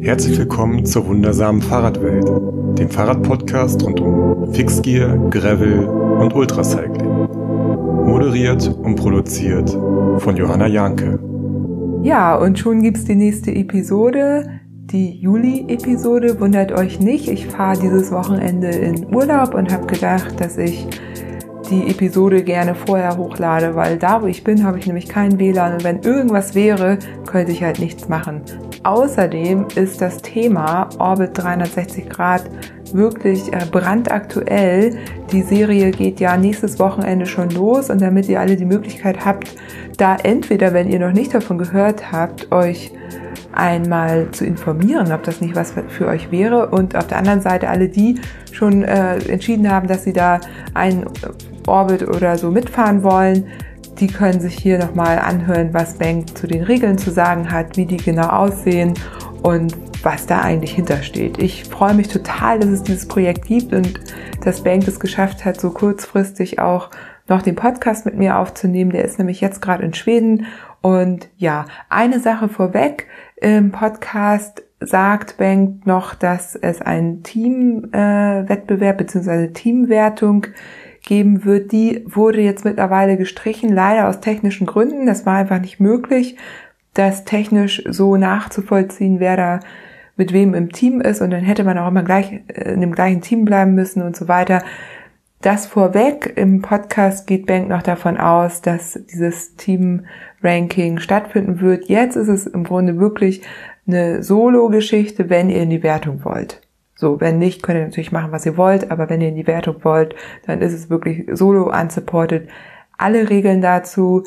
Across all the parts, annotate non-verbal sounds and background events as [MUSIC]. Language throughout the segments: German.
Herzlich willkommen zur wundersamen Fahrradwelt, dem Fahrradpodcast rund um Fixgear, Gravel und Ultracycling. Moderiert und produziert von Johanna Janke. Ja, und schon gibt's die nächste Episode, die Juli-Episode. Wundert euch nicht, ich fahre dieses Wochenende in Urlaub und habe gedacht, dass ich die Episode gerne vorher hochlade, weil da, wo ich bin, habe ich nämlich kein WLAN und wenn irgendwas wäre, könnte ich halt nichts machen. Außerdem ist das Thema Orbit 360 Grad wirklich äh, brandaktuell. Die Serie geht ja nächstes Wochenende schon los und damit ihr alle die Möglichkeit habt, da entweder, wenn ihr noch nicht davon gehört habt, euch einmal zu informieren, ob das nicht was für euch wäre und auf der anderen Seite alle die schon äh, entschieden haben, dass sie da einen Orbit oder so mitfahren wollen, die können sich hier nochmal anhören, was Bank zu den Regeln zu sagen hat, wie die genau aussehen und was da eigentlich hintersteht. Ich freue mich total, dass es dieses Projekt gibt und dass Bank es geschafft hat, so kurzfristig auch noch den Podcast mit mir aufzunehmen. Der ist nämlich jetzt gerade in Schweden. Und ja, eine Sache vorweg. Im Podcast sagt Bank noch, dass es einen Teamwettbewerb äh, bzw. Teamwertung geben wird. Die wurde jetzt mittlerweile gestrichen, leider aus technischen Gründen. Das war einfach nicht möglich, das technisch so nachzuvollziehen, wer da mit wem im Team ist. Und dann hätte man auch immer gleich äh, in dem gleichen Team bleiben müssen und so weiter. Das vorweg, im Podcast geht Bank noch davon aus, dass dieses Team-Ranking stattfinden wird. Jetzt ist es im Grunde wirklich eine Solo-Geschichte, wenn ihr in die Wertung wollt. So, wenn nicht, könnt ihr natürlich machen, was ihr wollt, aber wenn ihr in die Wertung wollt, dann ist es wirklich solo unsupported. Alle Regeln dazu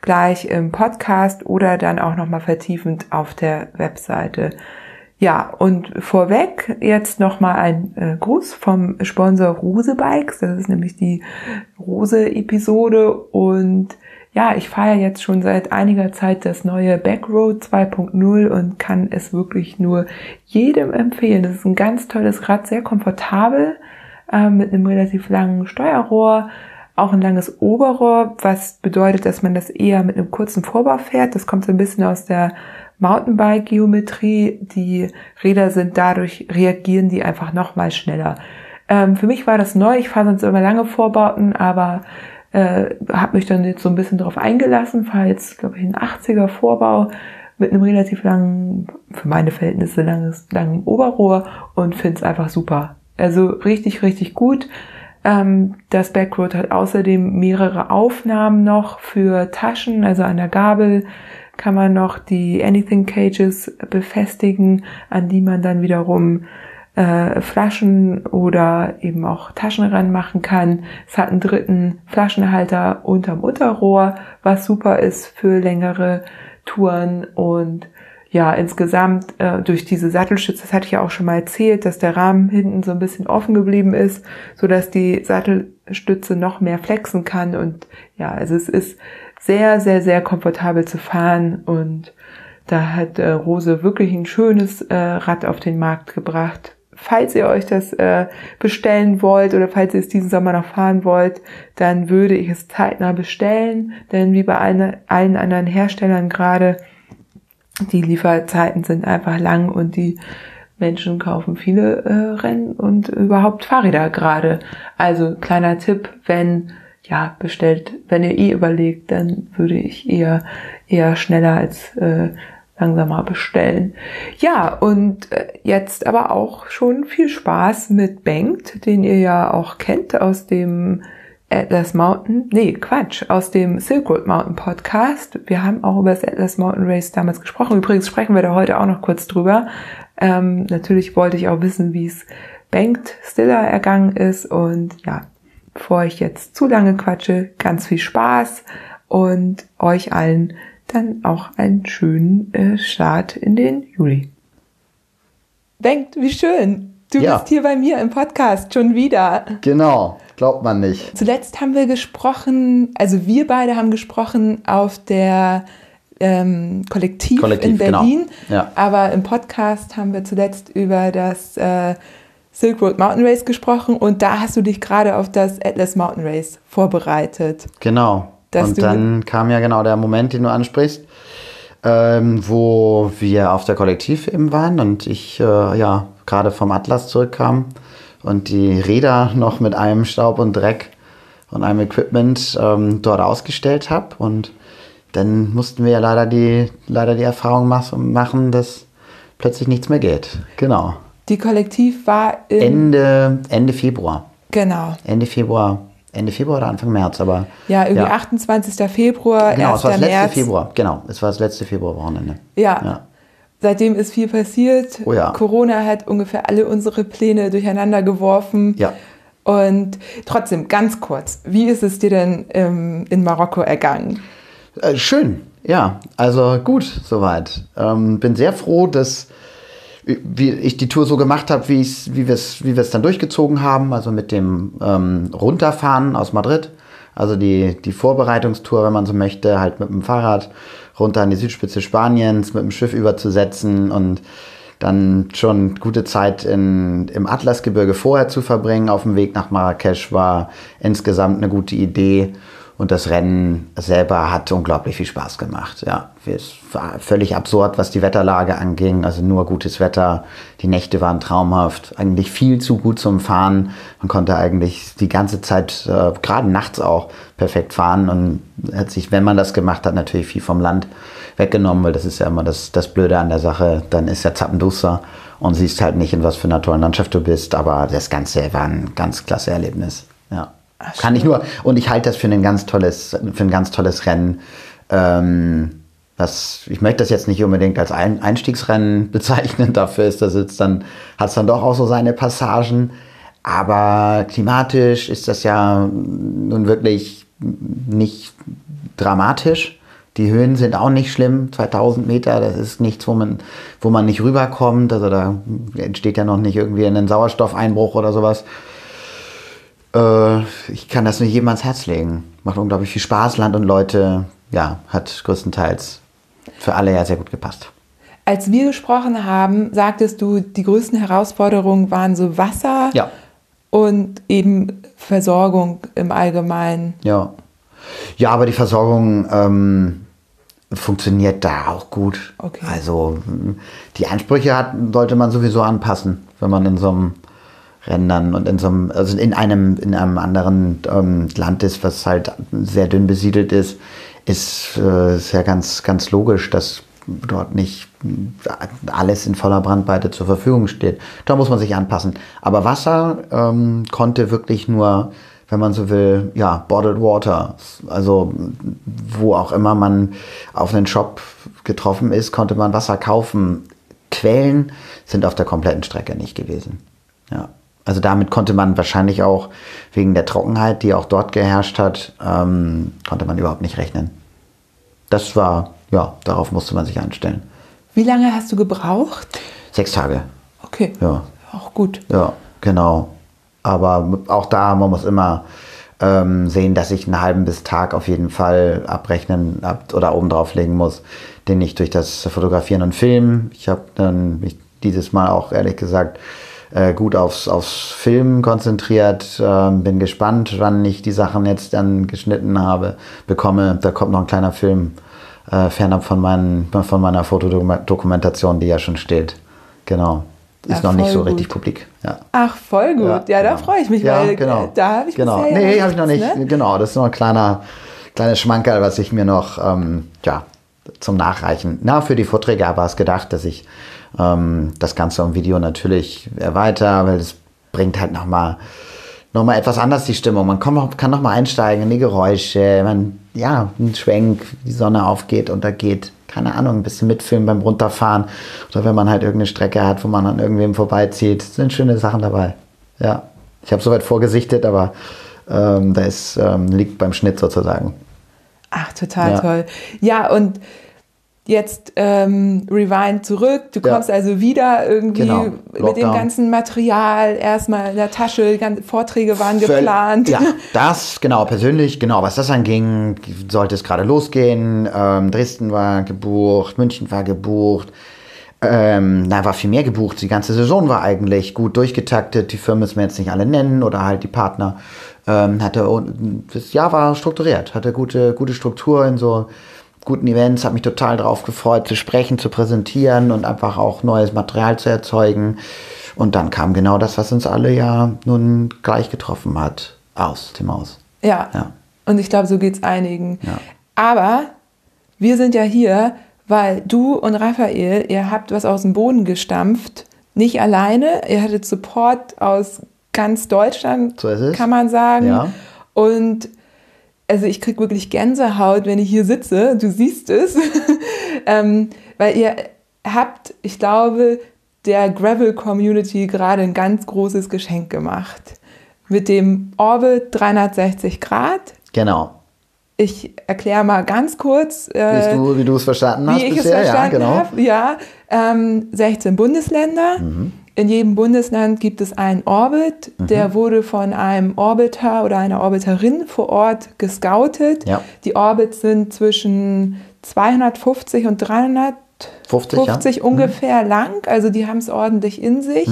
gleich im Podcast oder dann auch nochmal vertiefend auf der Webseite. Ja, und vorweg jetzt nochmal ein äh, Gruß vom Sponsor Rose Bikes. Das ist nämlich die Rose-Episode und ja, ich fahre jetzt schon seit einiger Zeit das neue Backroad 2.0 und kann es wirklich nur jedem empfehlen. Das ist ein ganz tolles Rad, sehr komfortabel, äh, mit einem relativ langen Steuerrohr, auch ein langes Oberrohr, was bedeutet, dass man das eher mit einem kurzen Vorbau fährt. Das kommt so ein bisschen aus der Mountainbike-Geometrie. Die Räder sind dadurch, reagieren die einfach nochmal schneller. Ähm, für mich war das neu. Ich fahre sonst immer lange Vorbauten, aber äh, habe mich dann jetzt so ein bisschen darauf eingelassen, fahre jetzt, glaube ich, einen 80er Vorbau mit einem relativ langen, für meine Verhältnisse langes, langen Oberrohr und finde es einfach super. Also richtig, richtig gut. Ähm, das Backroad hat außerdem mehrere Aufnahmen noch für Taschen, also an der Gabel kann man noch die Anything Cages befestigen, an die man dann wiederum äh, Flaschen oder eben auch Taschen ranmachen kann. Es hat einen dritten Flaschenhalter unterm Unterrohr, was super ist für längere Touren. Und ja, insgesamt äh, durch diese Sattelstütze, das hatte ich ja auch schon mal erzählt, dass der Rahmen hinten so ein bisschen offen geblieben ist, so dass die Sattelstütze noch mehr flexen kann. Und ja, also es ist sehr, sehr, sehr komfortabel zu fahren. Und da hat äh, Rose wirklich ein schönes äh, Rad auf den Markt gebracht, falls ihr euch das äh, bestellen wollt oder falls ihr es diesen Sommer noch fahren wollt, dann würde ich es zeitnah bestellen, denn wie bei allen, allen anderen Herstellern gerade, die Lieferzeiten sind einfach lang und die Menschen kaufen viele äh, Rennen und überhaupt Fahrräder gerade. Also kleiner Tipp, wenn ja bestellt, wenn ihr eh überlegt, dann würde ich eher eher schneller als äh, langsamer bestellen. Ja, und äh, jetzt aber auch schon viel Spaß mit Bengt, den ihr ja auch kennt aus dem Atlas Mountain, nee, Quatsch, aus dem Silk Road Mountain Podcast. Wir haben auch über das Atlas Mountain Race damals gesprochen. Übrigens sprechen wir da heute auch noch kurz drüber. Ähm, natürlich wollte ich auch wissen, wie es Bengt Stiller ergangen ist. Und ja, bevor ich jetzt zu lange quatsche, ganz viel Spaß und euch allen dann auch einen schönen äh, Start in den Juli. Denkt, wie schön. Du ja. bist hier bei mir im Podcast schon wieder. Genau, glaubt man nicht. Zuletzt haben wir gesprochen, also wir beide haben gesprochen auf der ähm, Kollektiv, Kollektiv, in genau. Berlin. Genau. Ja. Aber im Podcast haben wir zuletzt über das äh, Silk Road Mountain Race gesprochen und da hast du dich gerade auf das Atlas Mountain Race vorbereitet. Genau und dann kam ja genau der Moment, den du ansprichst. ähm, wo wir auf der Kollektiv eben waren und ich äh, ja gerade vom Atlas zurückkam und die Räder [LAUGHS] noch mit einem Staub und Dreck und einem Equipment ähm, dort ausgestellt habe. Und dann mussten wir ja leider die, leider die Erfahrung machen, dass plötzlich nichts mehr geht. Genau. Die Kollektiv war Ende, Ende Februar. Genau. Ende Februar. Ende Februar oder Anfang März, aber. Ja, irgendwie ja. 28. Februar. Genau, es war das letzte März. Februar. Genau, es war das letzte Februarwochenende. Ja. ja. Seitdem ist viel passiert. Oh ja. Corona hat ungefähr alle unsere Pläne durcheinander geworfen. Ja. Und trotzdem, ganz kurz, wie ist es dir denn ähm, in Marokko ergangen? Äh, schön, ja. Also gut, soweit. Ähm, bin sehr froh, dass wie ich die Tour so gemacht habe, wie, wie wir es wie dann durchgezogen haben, also mit dem ähm, Runterfahren aus Madrid. Also die, die Vorbereitungstour, wenn man so möchte, halt mit dem Fahrrad runter an die Südspitze Spaniens, mit dem Schiff überzusetzen und dann schon gute Zeit in, im Atlasgebirge vorher zu verbringen auf dem Weg nach Marrakesch war insgesamt eine gute Idee. Und das Rennen selber hat unglaublich viel Spaß gemacht. Ja, es war völlig absurd, was die Wetterlage anging. Also nur gutes Wetter. Die Nächte waren traumhaft. Eigentlich viel zu gut zum Fahren. Man konnte eigentlich die ganze Zeit, äh, gerade nachts auch, perfekt fahren. Und hat sich, wenn man das gemacht hat, natürlich viel vom Land weggenommen, weil das ist ja immer das, das Blöde an der Sache. Dann ist ja Zappenduster und siehst halt nicht, in was für einer tollen Landschaft du bist. Aber das Ganze war ein ganz klasse Erlebnis. Ach, Kann ich nur. Und ich halte das für ein ganz tolles, für ein ganz tolles Rennen. Ähm, das, ich möchte das jetzt nicht unbedingt als ein Einstiegsrennen [LAUGHS] bezeichnen. Dafür ist das jetzt dann, hat es dann doch auch so seine Passagen. Aber klimatisch ist das ja nun wirklich nicht dramatisch. Die Höhen sind auch nicht schlimm. 2000 Meter, das ist nichts, wo man, wo man nicht rüberkommt. Also da entsteht ja noch nicht irgendwie ein Sauerstoffeinbruch oder sowas. Äh, ich kann das nur jedem ans Herz legen. Macht unglaublich viel Spaß, Land und Leute. Ja, hat größtenteils für alle ja sehr gut gepasst. Als wir gesprochen haben, sagtest du, die größten Herausforderungen waren so Wasser ja. und eben Versorgung im Allgemeinen. Ja. Ja, aber die Versorgung ähm, funktioniert da auch gut. Okay. Also die Ansprüche hat, sollte man sowieso anpassen, wenn man in so einem Rändern und in so einem, also in einem, in einem anderen ähm, Land ist, was halt sehr dünn besiedelt ist, ist, äh, ist ja ganz, ganz logisch, dass dort nicht alles in voller Brandweite zur Verfügung steht. Da muss man sich anpassen. Aber Wasser ähm, konnte wirklich nur, wenn man so will, ja, bottled water. Also wo auch immer man auf einen Shop getroffen ist, konnte man Wasser kaufen. Quellen sind auf der kompletten Strecke nicht gewesen. Ja. Also damit konnte man wahrscheinlich auch wegen der Trockenheit, die auch dort geherrscht hat, ähm, konnte man überhaupt nicht rechnen. Das war, ja, darauf musste man sich einstellen. Wie lange hast du gebraucht? Sechs Tage. Okay. Ja. Auch gut. Ja, genau. Aber auch da, man muss immer ähm, sehen, dass ich einen halben bis Tag auf jeden Fall abrechnen ab, oder oben drauf legen muss, den ich durch das Fotografieren und Filmen. Ich habe dann mich dieses Mal auch ehrlich gesagt äh, gut aufs, aufs Filmen konzentriert. Äh, bin gespannt, wann ich die Sachen jetzt dann geschnitten habe, bekomme. Da kommt noch ein kleiner Film äh, fernab von, meinen, von meiner Fotodokumentation, die ja schon steht. Genau. Ist ja, noch nicht so gut. richtig publik. Ja. Ach, voll gut. Ja, ja da genau. freue ich mich, weil genau. Da habe ich genau. bisher Nee, habe ich noch nicht. Ne? Genau, das ist noch ein kleiner, kleines Schmankerl, was ich mir noch ähm, ja, zum Nachreichen. Na, für die Vorträge war es gedacht, dass ich ähm, das Ganze im Video natürlich erweiter, weil es bringt halt nochmal noch mal etwas anders die Stimmung. Man kann, kann nochmal einsteigen in die Geräusche, man, ja, ein Schwenk, die Sonne aufgeht, untergeht, keine Ahnung, ein bisschen mitfilmen beim Runterfahren oder wenn man halt irgendeine Strecke hat, wo man an irgendwem vorbeizieht, sind schöne Sachen dabei. Ja, ich habe soweit vorgesichtet, aber ähm, da ist, ähm, liegt beim Schnitt sozusagen. Ach, total ja. toll. Ja, und jetzt ähm, Rewind zurück. Du kommst ja. also wieder irgendwie genau. mit dem ganzen Material erstmal in der Tasche, Vorträge waren Völ geplant. Ja, [LAUGHS] das, genau, persönlich, genau, was das anging, sollte es gerade losgehen. Ähm, Dresden war gebucht, München war gebucht. Ähm, da war viel mehr gebucht. Die ganze Saison war eigentlich gut durchgetaktet. Die Firmen müssen wir jetzt nicht alle nennen oder halt die Partner. Ähm, hatte, das Jahr war strukturiert, hatte gute, gute Struktur in so guten Events, habe mich total drauf gefreut, zu sprechen, zu präsentieren und einfach auch neues Material zu erzeugen. Und dann kam genau das, was uns alle ja nun gleich getroffen hat, aus dem Haus. Ja. Ja. Und ich glaube, so geht es einigen. Ja. Aber wir sind ja hier, weil du und Raphael, ihr habt was aus dem Boden gestampft. Nicht alleine, ihr hattet Support aus ganz Deutschland, So kann man sagen. Ja. Und also ich kriege wirklich Gänsehaut, wenn ich hier sitze. Du siehst es. [LAUGHS] ähm, weil ihr habt, ich glaube, der Gravel-Community gerade ein ganz großes Geschenk gemacht. Mit dem Orbit 360 Grad. Genau. Ich erkläre mal ganz kurz, Wie äh, du, wie du es verstanden hast wie ich bisher, es verstanden ja, genau. habe. Ja, ähm, 16 Bundesländer. Mhm. In jedem Bundesland gibt es einen Orbit. Mhm. Der wurde von einem Orbiter oder einer Orbiterin vor Ort gescoutet. Ja. Die Orbits sind zwischen 250 und 350 50, ja. Mhm. ungefähr lang. Also die haben es ordentlich in sich.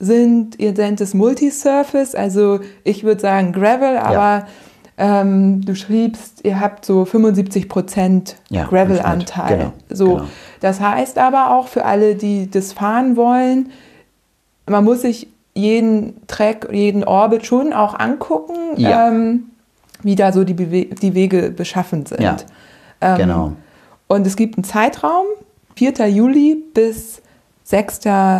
Sind, ihr nennt es Multisurface, also ich würde sagen Gravel, aber ähm, du schriebst, ihr habt so 75 Prozent Ja, Gravel-Anteil. Genau, So, genau. das heißt aber auch für alle, die das fahren wollen, man muss sich jeden Track, jeden Orbit schon auch angucken, Ja. ähm, wie da so die, Bewe die Wege beschaffen sind. Ja, Ähm, genau. Und es gibt einen Zeitraum, 4. Juli bis 6.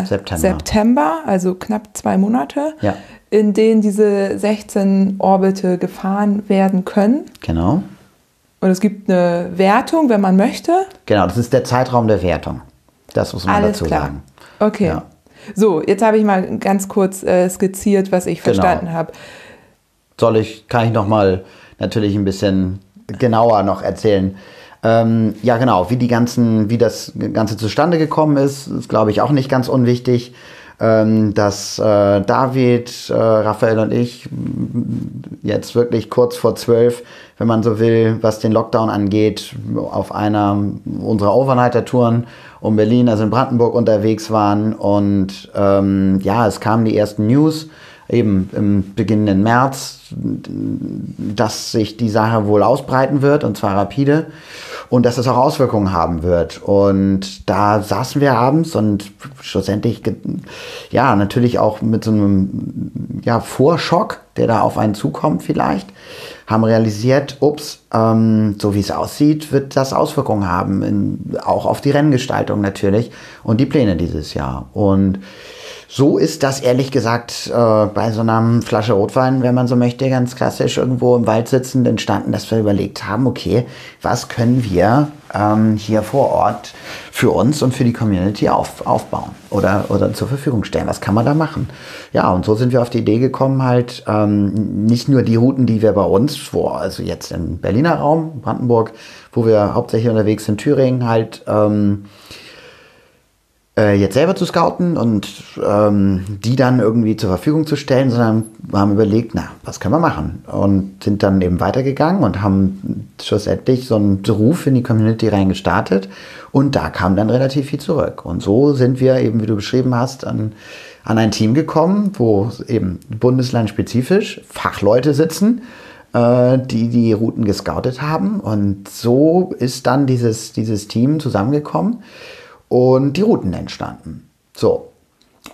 September. September, also knapp zwei Monate, Ja. in denen diese 16 Orbite gefahren werden können. Genau. Und es gibt eine Wertung, wenn man möchte. Genau, das ist der Zeitraum der Wertung. Das muss man Alles dazu klar. sagen. Okay. Ja. So, jetzt habe ich mal ganz kurz äh, skizziert, was ich Genau. verstanden habe. Soll ich, kann ich noch mal natürlich ein bisschen genauer noch erzählen. Ähm, ja, genau, wie die ganzen, wie das Ganze zustande gekommen ist, ist glaube ich auch nicht ganz unwichtig. Ähm, dass äh, David, äh, Raphael und ich jetzt wirklich kurz vor zwölf, wenn man so will, was den Lockdown angeht, auf einer unserer Overnighter-Touren um Berlin, also in Brandenburg unterwegs waren. Und ähm, ja, es kamen die ersten News eben im beginnenden März, dass sich die Sache wohl ausbreiten wird und zwar rapide und dass es auch Auswirkungen haben wird. Und da saßen wir abends und schlussendlich, ja, natürlich auch mit so einem ja, Vorschock, der da auf einen zukommt vielleicht, haben realisiert, ups, ähm, so wie es aussieht, wird das Auswirkungen haben, in, auch auf die Renngestaltung natürlich und die Pläne dieses Jahr. Und so ist das ehrlich gesagt äh, bei so einer Flasche Rotwein, wenn man so möchte, ganz klassisch irgendwo im Wald sitzend entstanden, dass wir überlegt haben, okay, was können wir ähm, hier vor Ort für uns und für die Community auf, aufbauen oder, oder zur Verfügung stellen? Was kann man da machen? Ja, und so sind wir auf die Idee gekommen, halt ähm, nicht nur die Routen, die wir bei uns vor, also jetzt im Berliner Raum, Brandenburg, wo wir hauptsächlich unterwegs sind, Thüringen halt, ähm, äh, jetzt selber zu scouten und ähm, die dann irgendwie zur Verfügung zu stellen, sondern haben überlegt, na, was können wir machen? Und sind dann eben weitergegangen und haben schlussendlich so einen Ruf in die Community reingestartet und da kam dann relativ viel zurück. Und so sind wir eben, wie du beschrieben hast, an, an ein Team gekommen, wo eben bundeslandspezifisch Fachleute sitzen, äh, die die Routen gescoutet haben. Und so ist dann dieses, dieses Team zusammengekommen und die Routen entstanden. So.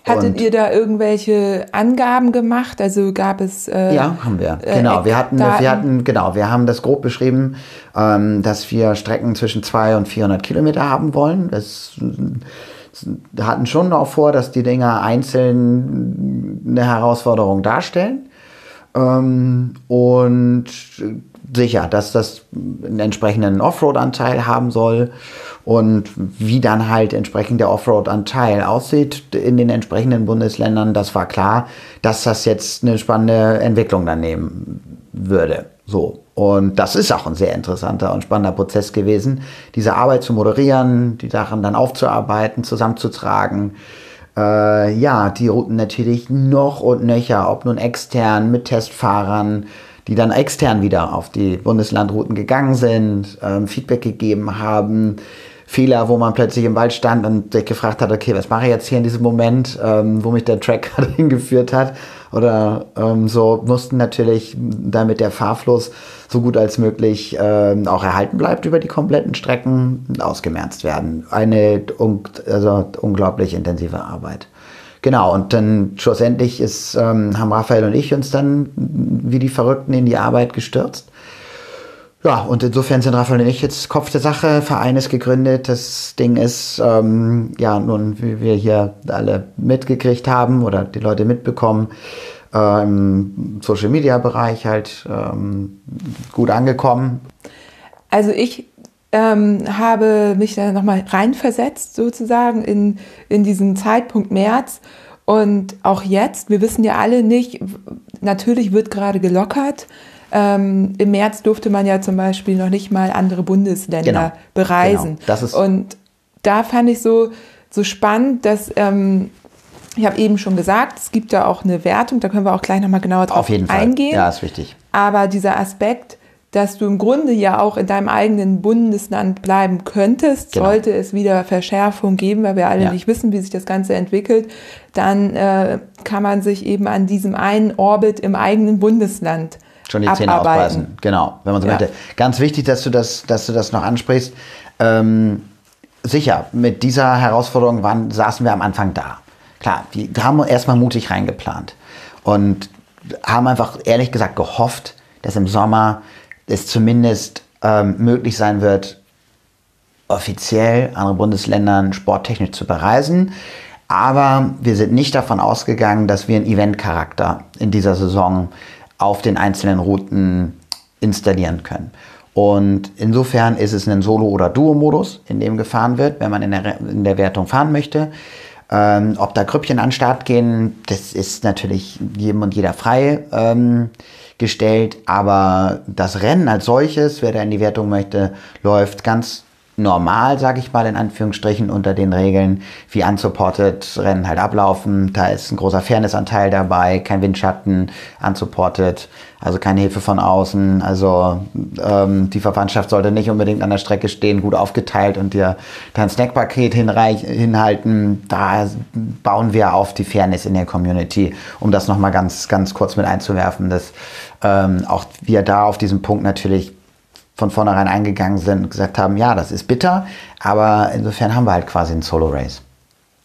Hattet Und- ihr da irgendwelche Angaben gemacht? Also gab es. Äh, Ja, haben wir. äh, Genau, wir hatten, wir hatten, genau, wir haben das grob beschrieben, ähm, dass wir Strecken zwischen 200 und 400 Kilometer haben wollen. Das äh, hatten schon auch vor, dass die Dinger einzeln eine Herausforderung darstellen. Ähm, und sicher, dass das einen entsprechenden Offroad-Anteil haben soll und wie dann halt entsprechend der Offroad-Anteil aussieht in den entsprechenden Bundesländern, das war klar, dass das jetzt eine spannende Entwicklung dann nehmen würde. So. Und das ist auch ein sehr interessanter und spannender Prozess gewesen, diese Arbeit zu moderieren, die Sachen dann aufzuarbeiten, zusammenzutragen. Äh, ja, die Routen natürlich noch und nöcher, ob nun extern mit Testfahrern, die dann extern wieder auf die Bundeslandrouten gegangen sind, ähm, Feedback gegeben haben, Fehler, wo man plötzlich im Wald stand und sich gefragt hat, okay, was mache ich jetzt hier in diesem Moment, ähm, wo mich der Track [LAUGHS] gerade hingeführt hat. Oder ähm, so mussten natürlich, damit der Fahrfluss so gut als möglich ähm, auch erhalten bleibt über die kompletten Strecken, ausgemerzt werden. Eine un also unglaublich intensive Arbeit. Genau, und dann schlussendlich ist, ähm, haben Raphael und ich uns dann wie die Verrückten in die Arbeit gestürzt ja, und insofern sind Raphael und ich jetzt Kopf der Sache, Verein ist gegründet. Das Ding ist, ähm, ja, nun, wie wir hier alle mitgekriegt haben oder die Leute mitbekommen, äh, im Social Media Bereich halt ähm, gut angekommen. Also ich ähm, habe mich da nochmal reinversetzt sozusagen in, in diesen Zeitpunkt März. Und auch jetzt, wir wissen ja alle nicht, natürlich wird gerade gelockert. Ähm, Im März durfte man ja zum Beispiel noch nicht mal andere Bundesländer genau. bereisen. Genau. Das ist und da fand ich so, so spannend, dass ähm, ich habe eben schon gesagt, es gibt ja auch eine Wertung, da können wir auch gleich nochmal genauer drauf Auf jeden eingehen. Fall. Ja, ist wichtig. Aber dieser Aspekt, dass du im Grunde ja auch in deinem eigenen Bundesland bleiben könntest, genau. sollte es wieder Verschärfung geben, weil wir alle ja. nicht wissen, wie sich das Ganze entwickelt, dann äh, kann man sich eben an diesem einen Orbit im eigenen Bundesland Schon die Zähne ausbeißen. Genau, wenn man so ja. möchte. Ganz wichtig, dass du das, dass du das noch ansprichst. Ähm, sicher, mit dieser Herausforderung waren, saßen wir am Anfang da. Klar, wir haben erstmal mutig reingeplant und haben einfach ehrlich gesagt gehofft, dass im Sommer es zumindest ähm, möglich sein wird, offiziell andere Bundesländern sporttechnisch zu bereisen. Aber wir sind nicht davon ausgegangen, dass wir einen Eventcharakter in dieser Saison auf den einzelnen Routen installieren können. Und insofern ist es ein Solo- oder Duo-Modus, in dem gefahren wird, wenn man in der, in der Wertung fahren möchte. Ähm, ob da Grüppchen an den Start gehen, das ist natürlich jedem und jeder frei ähm, gestellt. Aber das Rennen als solches, wer da in die Wertung möchte, läuft ganz normal, sage ich mal in Anführungsstrichen, unter den Regeln, wie unsupported Rennen halt ablaufen. Da ist ein großer Fairnessanteil dabei, kein Windschatten, unsupported, also keine Hilfe von außen. Also ähm, die Verwandtschaft sollte nicht unbedingt an der Strecke stehen, gut aufgeteilt und dir dein Snackpaket hinhalten. Da bauen wir auf die Fairness in der Community, um das nochmal ganz, ganz kurz mit einzuwerfen, dass ähm, auch wir da auf diesem Punkt natürlich von vornherein eingegangen sind und gesagt haben, ja, das ist bitter, aber insofern haben wir halt quasi ein Solo-Race.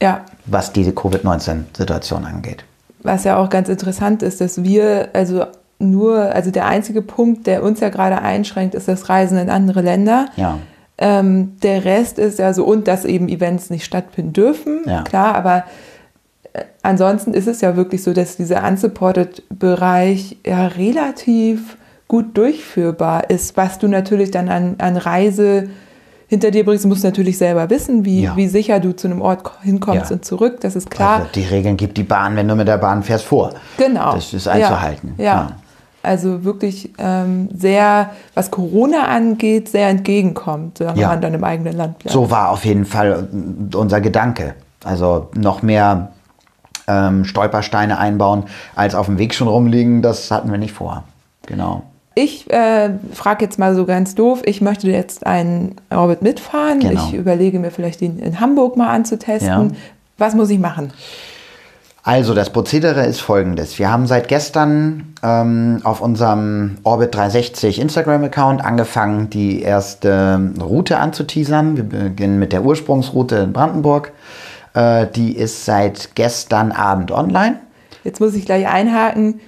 Ja. Was diese Covid-19-Situation angeht. Was ja auch ganz interessant ist, dass wir, also nur, also der einzige Punkt, der uns ja gerade einschränkt, ist das Reisen in andere Länder. Ja. Ähm, der Rest ist ja so, und dass eben Events nicht stattfinden dürfen, ja. klar, aber äh, ansonsten ist es ja wirklich so, dass dieser unsupported-Bereich ja relativ gut durchführbar ist, was du natürlich dann an, an Reise hinter dir bringst, musst du natürlich selber wissen, wie, ja. wie sicher du zu einem Ort hinkommst ja. und zurück, das ist klar. Also die Regeln gibt die Bahn, wenn du mit der Bahn fährst, vor. Genau. Das ist einzuhalten. Ja. ja. Also wirklich ähm, sehr, was Corona angeht, sehr entgegenkommt, solange man dann im eigenen Land bleibt. So war auf jeden Fall unser Gedanke. Also noch mehr ähm, Stolpersteine einbauen, als auf dem Weg schon rumliegen, das hatten wir nicht vor. Genau. Ich äh, frage jetzt mal so ganz doof, ich möchte jetzt einen Orbit mitfahren. Genau. Ich überlege mir vielleicht den in Hamburg mal anzutesten. Ja. Was muss ich machen? Also das Prozedere ist folgendes. Wir haben seit gestern ähm, auf unserem Orbit 360 Instagram-Account angefangen, die erste Route anzuteasern. Wir beginnen mit der Ursprungsroute in Brandenburg. Äh, die ist seit gestern Abend online. Jetzt muss ich gleich einhaken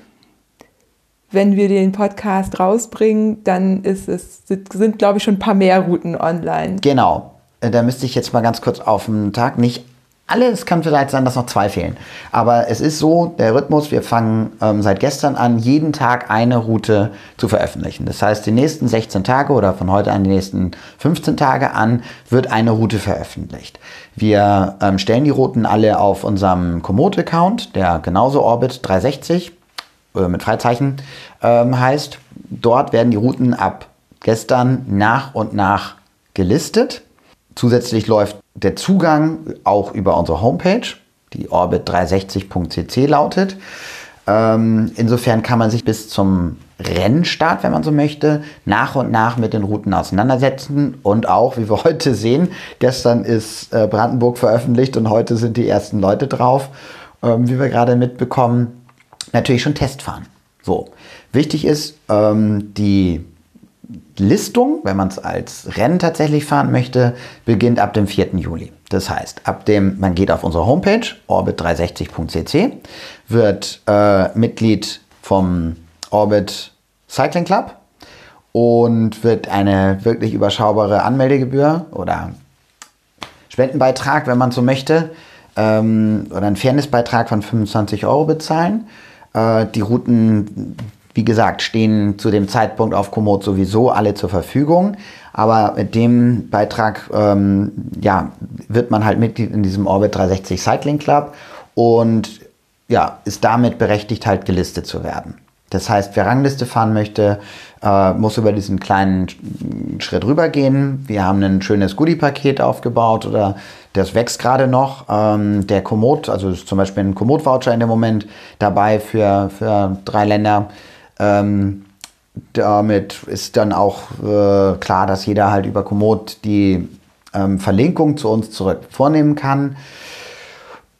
wenn wir den Podcast rausbringen, dann ist es, sind, glaube ich, schon ein paar mehr Routen online. Genau. Äh, da müsste ich jetzt mal ganz kurz auf den Tag nicht alle, es kann vielleicht sein, dass noch zwei fehlen. Aber es ist so, der Rhythmus, wir fangen ähm, seit gestern an, jeden Tag eine Route zu veröffentlichen. Das heißt, die nächsten 16 Tage oder von heute an die nächsten 15 Tage an wird eine Route veröffentlicht. Wir ähm, stellen die Routen alle auf unserem Komoot-Account, der genauso Orbit 360 äh, mit Freizeichen ähm, heißt. Dort werden die Routen ab gestern nach und nach gelistet. Zusätzlich läuft der Zugang auch über unsere Homepage, die orbit360.cc lautet. Ähm, insofern kann man sich bis zum Rennstart, wenn man so möchte, nach und nach mit den Routen auseinandersetzen und auch, wie wir heute sehen, gestern ist äh, Brandenburg veröffentlicht und heute sind die ersten Leute drauf, ähm, wie wir gerade mitbekommen, natürlich schon Testfahren. So, wichtig ist, ähm, die Listung, wenn man es als Rennen tatsächlich fahren möchte, beginnt ab dem 4. Juli. Das heißt, ab dem, man geht auf unsere Homepage orbit360.cc, wird äh, Mitglied vom Orbit Cycling Club und wird eine wirklich überschaubare Anmeldegebühr oder Spendenbeitrag, wenn man so möchte, ähm, oder einen Fairnessbeitrag von 25 Euro bezahlen. Äh, die Routen, wie gesagt, stehen zu dem Zeitpunkt auf Komoot sowieso alle zur Verfügung. Aber mit dem Beitrag ähm, ja, wird man halt Mitglied in diesem Orbit 360 Cycling Club und ja, ist damit berechtigt, halt gelistet zu werden. Das heißt, wer Rangliste fahren möchte, äh, muss über diesen kleinen Schritt rübergehen. Wir haben ein schönes Goodie-Paket aufgebaut oder das wächst gerade noch. Ähm, der Komoot, also ist zum Beispiel ein Komoot-Voucher in dem Moment dabei für, für drei Länder. Ähm, damit ist dann auch äh, klar, dass jeder halt über Komoot die ähm, Verlinkung zu uns zurück vornehmen kann.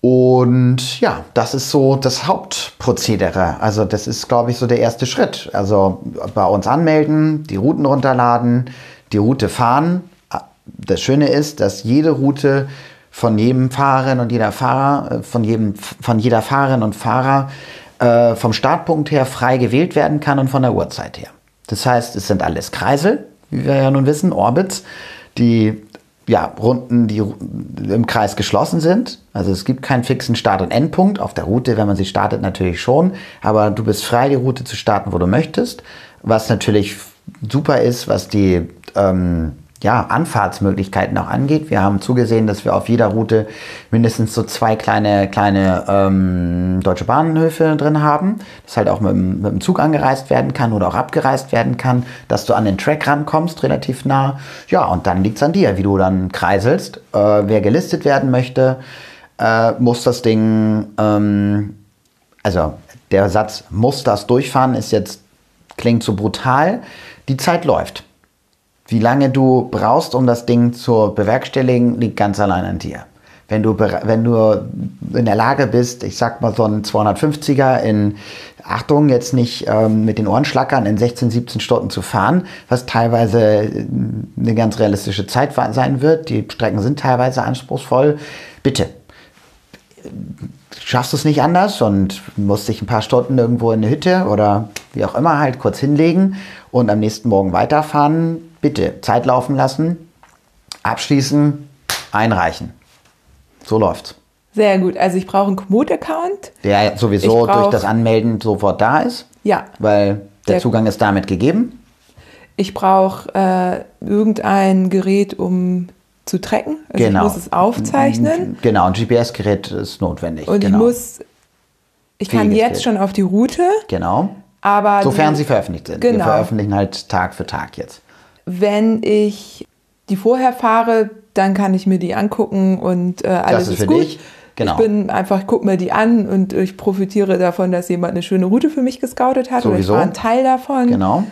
Und ja, das ist so das Hauptprozedere. Also das ist, glaube ich, so der erste Schritt. Also bei uns anmelden, die Routen runterladen, die Route fahren. Das Schöne ist, dass jede Route von jedem Fahrerin und jeder Fahrer, äh, von jedem, von jeder Fahrerin und Fahrer äh, vom Startpunkt her frei gewählt werden kann und von der Uhrzeit her. Das heißt, es sind alles Kreisel, wie wir ja nun wissen, Orbits, die ja, Runden, die im Kreis geschlossen sind. Also es gibt keinen fixen Start- und Endpunkt. Auf der Route, wenn man sie startet, natürlich schon. Aber du bist frei, die Route zu starten, wo du möchtest. Was natürlich super ist, was die ähm, ja, Anfahrtsmöglichkeiten auch angeht. Wir haben zugesehen, dass wir auf jeder Route mindestens so zwei kleine, kleine ähm, deutsche Bahnhöfe drin haben, dass halt auch mit, mit, dem Zug angereist werden kann oder auch abgereist werden kann, dass du an den Track rankommst, relativ nah. Ja, und dann liegt es an dir, wie du dann kreiselst. Äh, wer gelistet werden möchte, äh, muss das Ding, ähm, also der Satz muss das durchfahren, ist jetzt, klingt so brutal. Die Zeit läuft. Wie lange du brauchst, um das Ding zu bewerkstelligen, liegt ganz allein an dir. Wenn du, wenn du in der Lage bist, ich sag mal so ein 250er in, Achtung, jetzt nicht ähm, mit den Ohren schlackern, in 16, 17 Stunden zu fahren, was teilweise äh, eine ganz realistische Zeit sein wird. Die Strecken sind teilweise anspruchsvoll. Bitte, schaffst du es nicht anders und musst dich ein paar Stunden irgendwo in eine Hütte oder wie auch immer halt kurz hinlegen und am nächsten Morgen weiterfahren, bitte Zeit laufen lassen, abschließen, einreichen. So läuft's. Sehr gut. Also ich brauche einen Komoot-Account. Der sowieso durch das Anmelden sofort da ist. Ja. Weil der, der Zugang ist damit gegeben. Ich brauche äh, irgendein Gerät, um zu tracken. Also genau. ich muss es aufzeichnen. Genau, ein GPS-Gerät ist notwendig. Und genau. ich muss, ich kann jetzt schon auf die Route. Genau. Aber Sofern sie veröffentlicht sind. Genau. Wir veröffentlichen halt Tag für Tag jetzt. Wenn ich die vorher fahre, dann kann ich mir die angucken und äh, alles das ist, ist für gut. Dich. Genau. Ich bin einfach, guck mir die an und ich profitiere davon, dass jemand eine schöne Route für mich gescoutet hat. Sowieso. Oder ich war ein Teil davon. Genau.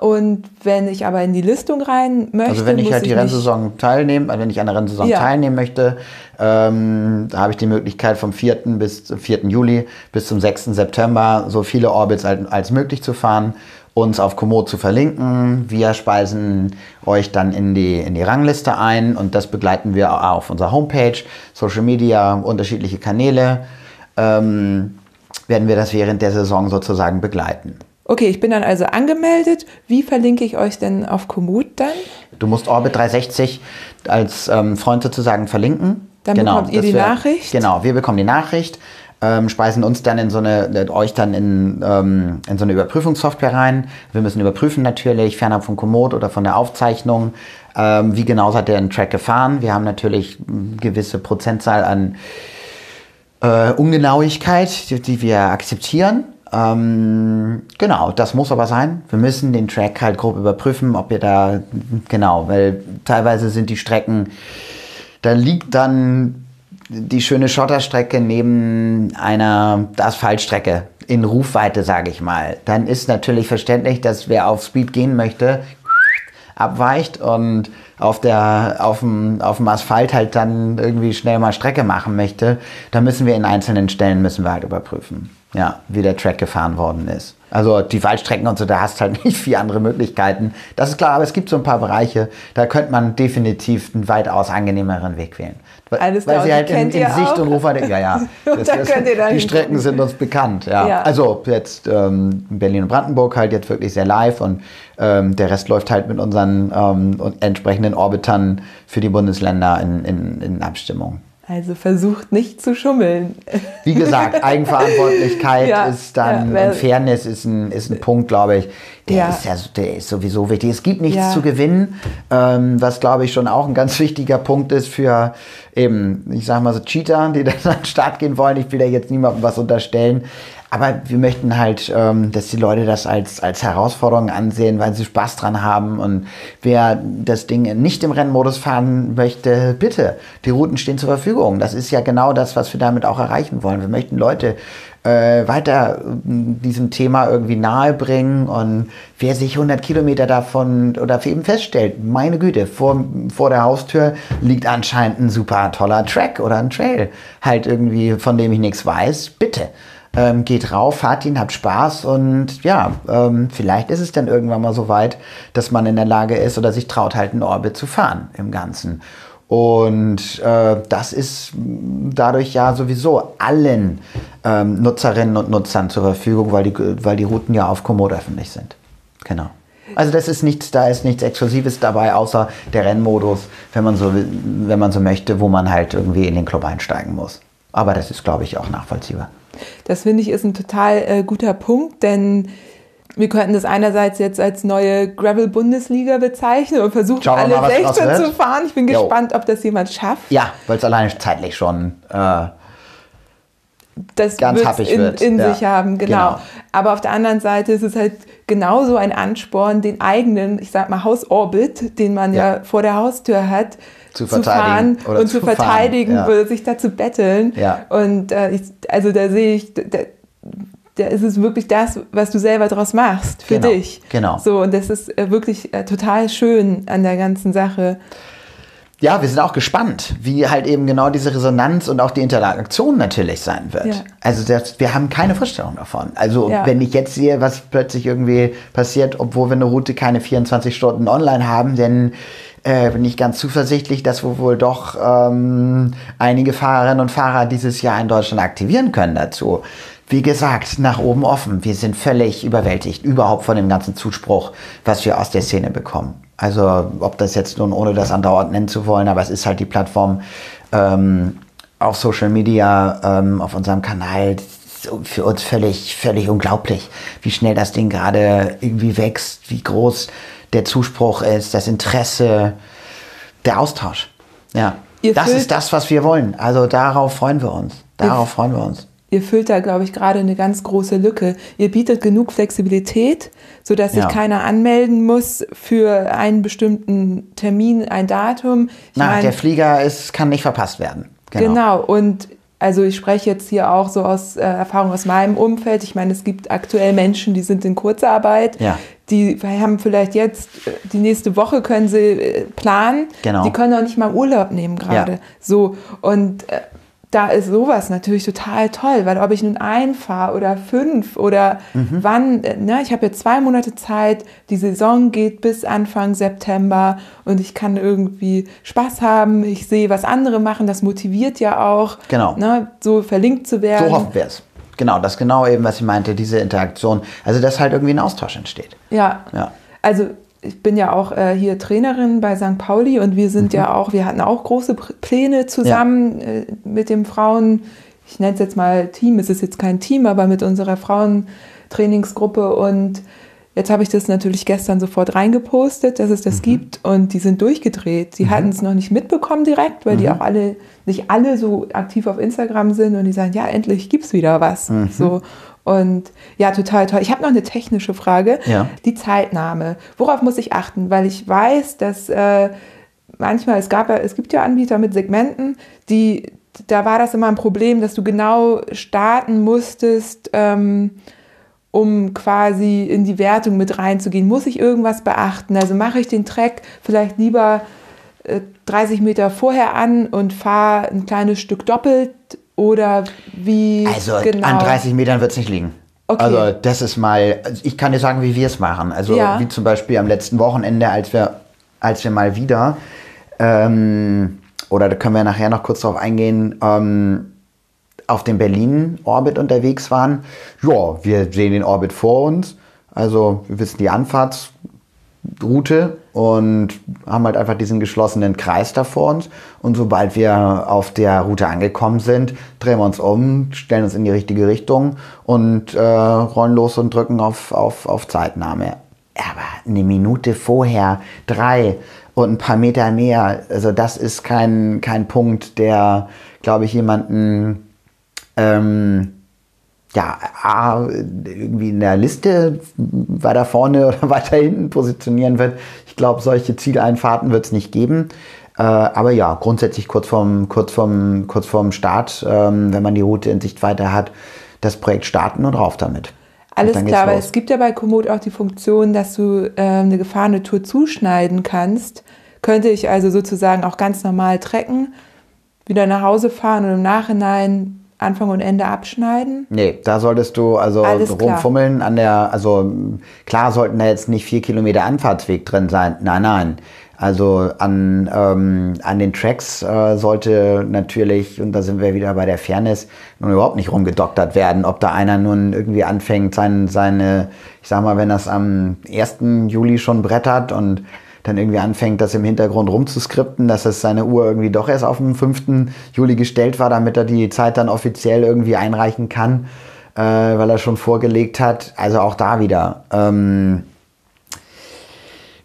Und wenn ich aber in die Listung rein möchte. Also wenn ich halt die Rennsaison teilnehme, wenn ich an der Rennsaison ja. teilnehmen möchte, ähm, da habe ich die Möglichkeit vom 4. bis zum 4. Juli bis zum 6. September so viele Orbits als, als möglich zu fahren, uns auf Komoot zu verlinken. Wir speisen euch dann in die, in die Rangliste ein und das begleiten wir auf unserer Homepage, Social Media, unterschiedliche Kanäle. Ähm, werden wir das während der Saison sozusagen begleiten. Okay, ich bin dann also angemeldet. Wie verlinke ich euch denn auf Komoot dann? Du musst Orbit 360 als ähm, Freund sozusagen verlinken. Dann genau, bekommt ihr die wir, Nachricht? Genau, wir bekommen die Nachricht, ähm, speisen uns dann in so eine, äh, euch dann in, ähm, in so eine Überprüfungssoftware rein. Wir müssen überprüfen natürlich, fernab von Komoot oder von der Aufzeichnung, ähm, wie genau hat der einen Track gefahren. Wir haben natürlich eine gewisse Prozentzahl an äh, Ungenauigkeit, die, die wir akzeptieren. Ähm, genau, das muss aber sein. Wir müssen den Track halt grob überprüfen, ob ihr da, genau, weil teilweise sind die Strecken, da liegt dann die schöne Schotterstrecke neben einer Asphaltstrecke in Rufweite, sage ich mal. Dann ist natürlich verständlich, dass wer auf Speed gehen möchte, abweicht und auf, der, auf, dem, auf dem Asphalt halt dann irgendwie schnell mal Strecke machen möchte, dann müssen wir in einzelnen Stellen müssen wir halt überprüfen, ja, wie der Track gefahren worden ist. Also die Waldstrecken und so, da hast halt [LAUGHS] nicht viele andere Möglichkeiten. Das ist klar, aber es gibt so ein paar Bereiche, da könnte man definitiv einen weitaus angenehmeren Weg wählen. Alles weil klar, sie halt in, in Sicht auch? und Rufweite, ja, ja. [LAUGHS] Und da dann die Strecken sind uns bekannt, ja. Ja. Also jetzt ähm, Berlin und Brandenburg halt jetzt wirklich sehr live und ähm, der Rest läuft halt mit unseren ähm, entsprechenden Orbitern für die Bundesländer in, in, in Abstimmung. Also versucht nicht zu schummeln. [LAUGHS] Wie gesagt, Eigenverantwortlichkeit Ja, ist dann, ja, Fairness ist ein, ist ein Punkt, glaube ich, der, Ja. ist ja, der ist sowieso wichtig. Es gibt nichts Ja. zu gewinnen, ähm, was, glaube ich, schon auch ein ganz [LAUGHS] wichtiger Punkt ist für eben, ich sage mal so Cheater, die [LAUGHS] dann an den Start gehen wollen. Ich will da jetzt niemandem was unterstellen. Aber wir möchten halt, ähm, dass die Leute das als, als Herausforderung ansehen, weil sie Spaß dran haben. Und wer das Ding nicht im Rennmodus fahren möchte, bitte, die Routen stehen zur Verfügung. Das ist ja genau das, was wir damit auch erreichen wollen. Wir möchten Leute äh, weiter äh, diesem Thema irgendwie nahe bringen und wer sich 100 Kilometer davon oder eben feststellt, meine Güte, vor, vor der Haustür liegt anscheinend ein super toller Track oder ein Trail, halt irgendwie, von dem ich nichts weiß, bitte. Ähm, geht rauf, fahrt ihn, habt Spaß und ja, ähm, vielleicht ist es dann irgendwann mal so weit, dass man in der Lage ist oder sich traut, halt einen Orbit zu fahren im Ganzen. Und äh, das ist dadurch ja sowieso allen ähm, Nutzerinnen und Nutzern zur Verfügung, weil die, weil die Routen ja auf Komoot öffentlich sind. Genau. Also das ist nichts, da ist nichts Exklusives dabei, außer der Rennmodus, wenn man so, wenn man so möchte, wo man halt irgendwie in den Club einsteigen muss. Aber das ist, glaube ich, auch nachvollziehbar. Das finde ich ist ein total äh, guter Punkt, denn wir könnten das einerseits jetzt als neue Gravel-Bundesliga bezeichnen und versuchen, alle mal, was draus 16 wird. zu fahren. Ich bin Jo. gespannt, ob das jemand schafft. Ja, weil es alleine zeitlich schon äh, das Ganz happig in, wird, in ja. sich haben, genau. Genau. Aber auf der anderen Seite ist es halt genauso ein Ansporn, den eigenen, ich sag mal, Hausorbit, den man ja, Ja. vor der Haustür hat, Zu verteidigen fahren und zu zu fahren, verteidigen, ja. sich da zu betteln. Ja. Und äh, ich, also da sehe ich, da, da ist es wirklich das, was du selber draus machst für Genau, dich. genau. So, und das ist äh, wirklich äh, total schön an der ganzen Sache. Ja, wir sind auch gespannt, wie halt eben genau diese Resonanz und auch die Interaktion natürlich sein wird. Ja. Also das, wir haben keine Vorstellung davon. Also Ja. wenn ich jetzt sehe, was plötzlich irgendwie passiert, obwohl wir eine Route keine 24 Stunden online haben, dann äh, bin ich ganz zuversichtlich, dass wir wohl doch ähm, einige Fahrerinnen und Fahrer dieses Jahr in Deutschland aktivieren können dazu. Wie gesagt, nach oben offen. Wir sind völlig überwältigt, überhaupt von dem ganzen Zuspruch, was wir aus der Szene bekommen. Also, ob das jetzt nun, ohne das andauernd nennen zu wollen, aber es ist halt die Plattform ähm, auf Social Media, ähm, auf unserem Kanal. Für uns völlig, völlig unglaublich, wie schnell das Ding gerade irgendwie wächst, wie groß der Zuspruch ist, das Interesse, der Austausch. Ja. Ihr das ist das, was wir wollen. Also darauf freuen wir uns. Darauf freuen wir uns. Ihr füllt da, glaube ich, gerade eine ganz große Lücke. Ihr bietet genug Flexibilität, sodass sich Ja. keiner anmelden muss für einen bestimmten Termin, ein Datum. Ich Na, mein, der Flieger ist, kann nicht verpasst werden. genau. Und also ich spreche jetzt hier auch so aus äh, Erfahrung aus meinem Umfeld. Ich meine, es gibt aktuell Menschen, die sind in Kurzarbeit. Ja. Die haben vielleicht jetzt, äh, die nächste Woche können sie äh, planen. Genau. Die können auch nicht mal Urlaub nehmen gerade. Ja. So. Und äh, da ist sowas natürlich total toll, weil ob ich nun einfahre oder fünf oder Mhm. wann, äh, ne, ich habe jetzt zwei Monate Zeit, die Saison geht bis Anfang September und ich kann irgendwie Spaß haben, ich sehe, was andere machen, das motiviert ja auch, Genau. ne, so verlinkt zu werden. So hoffen wir es. Genau, das genau eben, was ich meinte, diese Interaktion. Also, dass halt irgendwie ein Austausch entsteht. Ja. Ja. Also ich bin ja auch äh, hier Trainerin bei St. Pauli und wir sind ja auch, wir hatten auch große Pläne zusammen äh, mit dem Frauen, ich nenne es jetzt mal Team, es ist jetzt kein Team, aber mit unserer Frauentrainingsgruppe und jetzt habe ich das natürlich gestern sofort reingepostet, dass es das gibt und die sind durchgedreht. Die hatten es noch nicht mitbekommen direkt, weil die auch alle, nicht alle so aktiv auf Instagram sind und die sagen, ja, endlich gibt es wieder was. So. Und ja, total toll. Ich habe noch eine technische Frage. Ja. Die Zeitnahme. Worauf muss ich achten? Weil ich weiß, dass äh, manchmal, es, gab es gibt ja Anbieter mit Segmenten, die da war das immer ein Problem, dass du genau starten musstest, ähm, um quasi in die Wertung mit reinzugehen. Muss ich irgendwas beachten? Also mache ich den Track vielleicht lieber äh, 30 Meter vorher an und fahre ein kleines Stück doppelt oder wie Also genau? an 30 Metern wird es nicht liegen. Okay. Also das ist mal, also ich kann dir sagen, wie wir es machen. Also Ja. wie zum Beispiel am letzten Wochenende, als wir, als wir mal wieder, ähm, oder da können wir nachher noch kurz drauf eingehen, ähm, auf dem Berlin-Orbit unterwegs waren. Ja, wir sehen den Orbit vor uns. Also wir wissen die Anfahrtsroute und haben halt einfach diesen geschlossenen Kreis da vor uns. Und sobald wir auf der Route angekommen sind, drehen wir uns um, stellen uns in die richtige Richtung und äh, rollen los und drücken auf, auf, auf Zeitnahme. Aber eine Minute vorher, drei und ein paar Meter mehr, also das ist kein, kein Punkt, der, glaube ich, jemanden ähm, ja, A, irgendwie in der Liste weiter vorne [LAUGHS] oder weiter hinten positionieren wird. Ich glaube, solche Zieleinfahrten wird es nicht geben. Äh, aber ja, grundsätzlich kurz vorm, kurz vorm, kurz vorm Start, ähm, wenn man die Route in Sichtweite hat, das Projekt starten und rauf damit. Alles klar, aber es gibt ja bei Komoot auch die Funktion, dass du äh, eine gefahrene Tour zuschneiden kannst. Könnte ich also sozusagen auch ganz normal trecken, wieder nach Hause fahren und im Nachhinein Anfang und Ende abschneiden? Nee, da solltest du also Alles klar. rumfummeln an der, also klar sollten da jetzt nicht vier Kilometer Anfahrtsweg drin sein. Nein, nein. Also an, ähm, an den Tracks äh, sollte natürlich, und da sind wir wieder bei der Fairness, nun überhaupt nicht rumgedoktert werden, ob da einer nun irgendwie anfängt, sein, seine, ich sag mal, wenn das am 1. Juli schon brettert und dann irgendwie anfängt, das im Hintergrund rumzuskripten, dass es seine Uhr irgendwie doch erst auf den 5. Juli gestellt war, damit er die Zeit dann offiziell irgendwie einreichen kann, äh, weil er schon vorgelegt hat. Also auch da wieder. Ähm,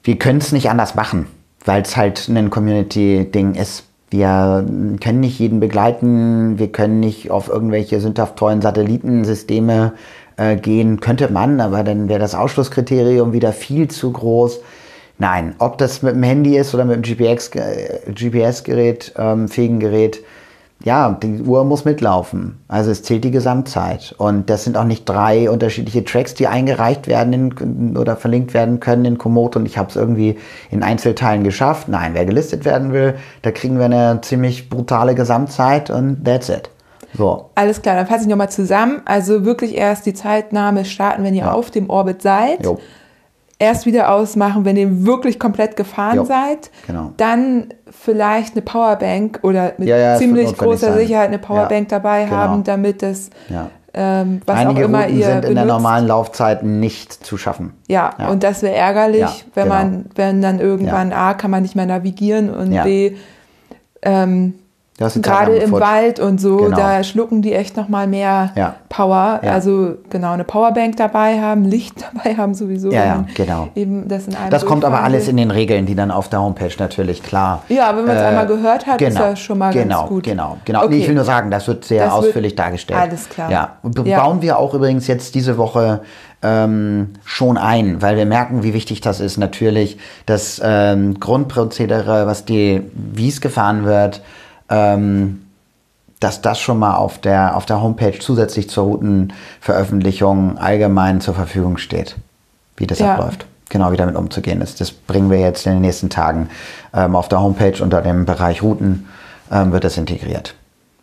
wir können es nicht anders machen, weil es halt ein Community-Ding ist. Wir können nicht jeden begleiten, wir können nicht auf irgendwelche sündhaft tollen Satellitensysteme äh, gehen. Könnte man, aber dann wäre das Ausschlusskriterium wieder viel zu groß. Nein, ob das mit dem Handy ist oder mit dem GPS-Gerät, GPS ähm, fähigen Gerät, ja, die Uhr muss mitlaufen. Also es zählt die Gesamtzeit. Und das sind auch nicht drei unterschiedliche Tracks, die eingereicht werden in, oder verlinkt werden können in Komoot und ich habe es irgendwie in Einzelteilen geschafft. Nein, wer gelistet werden will, da kriegen wir eine ziemlich brutale Gesamtzeit und that's it. So. Alles klar, dann fasse ich nochmal zusammen. Also wirklich erst die Zeitnahme starten, wenn ihr auf dem Orbit seid. Jo. Erst wieder ausmachen, wenn ihr wirklich komplett gefahren Jo, seid. genau. Dann vielleicht eine Powerbank oder mit Ja, ja, ziemlich großer sein. Sicherheit eine Powerbank Ja, dabei genau. haben, damit das, ähm, was Einige auch immer Routen ihr sind in der benutzt. normalen Laufzeit nicht zu schaffen. Ja, und das wäre ärgerlich, wenn genau. man, wenn dann irgendwann A, kann man nicht mehr navigieren und. B, ähm, gerade im. Wald und so, Genau. da schlucken die echt nochmal mehr Ja. Power. Ja. Also genau, eine Powerbank dabei haben, Licht [LAUGHS] dabei haben sowieso. Ja, genau. Eben das in einem Das kommt aber alles in den Regeln, die dann auf der Homepage natürlich klar. Ja, wenn man es äh, einmal gehört hat, ist das schon mal genau, ganz gut. Genau, genau. Nee, Okay. ich will nur sagen, das wird sehr Das wird- ausführlich dargestellt. Alles klar. Ja, und bauen wir auch übrigens jetzt diese Woche ähm, schon ein, weil wir merken, wie wichtig das ist. Natürlich das ähm, Grundprozedere, was die, wie es gefahren wird, ähm, dass das schon mal auf der, auf der Homepage zusätzlich zur Routenveröffentlichung allgemein zur Verfügung steht, wie das Ja. abläuft. Genau, wie damit umzugehen ist. Das bringen wir jetzt in den nächsten Tagen ähm, auf der Homepage unter dem Bereich Routen ähm, wird das integriert.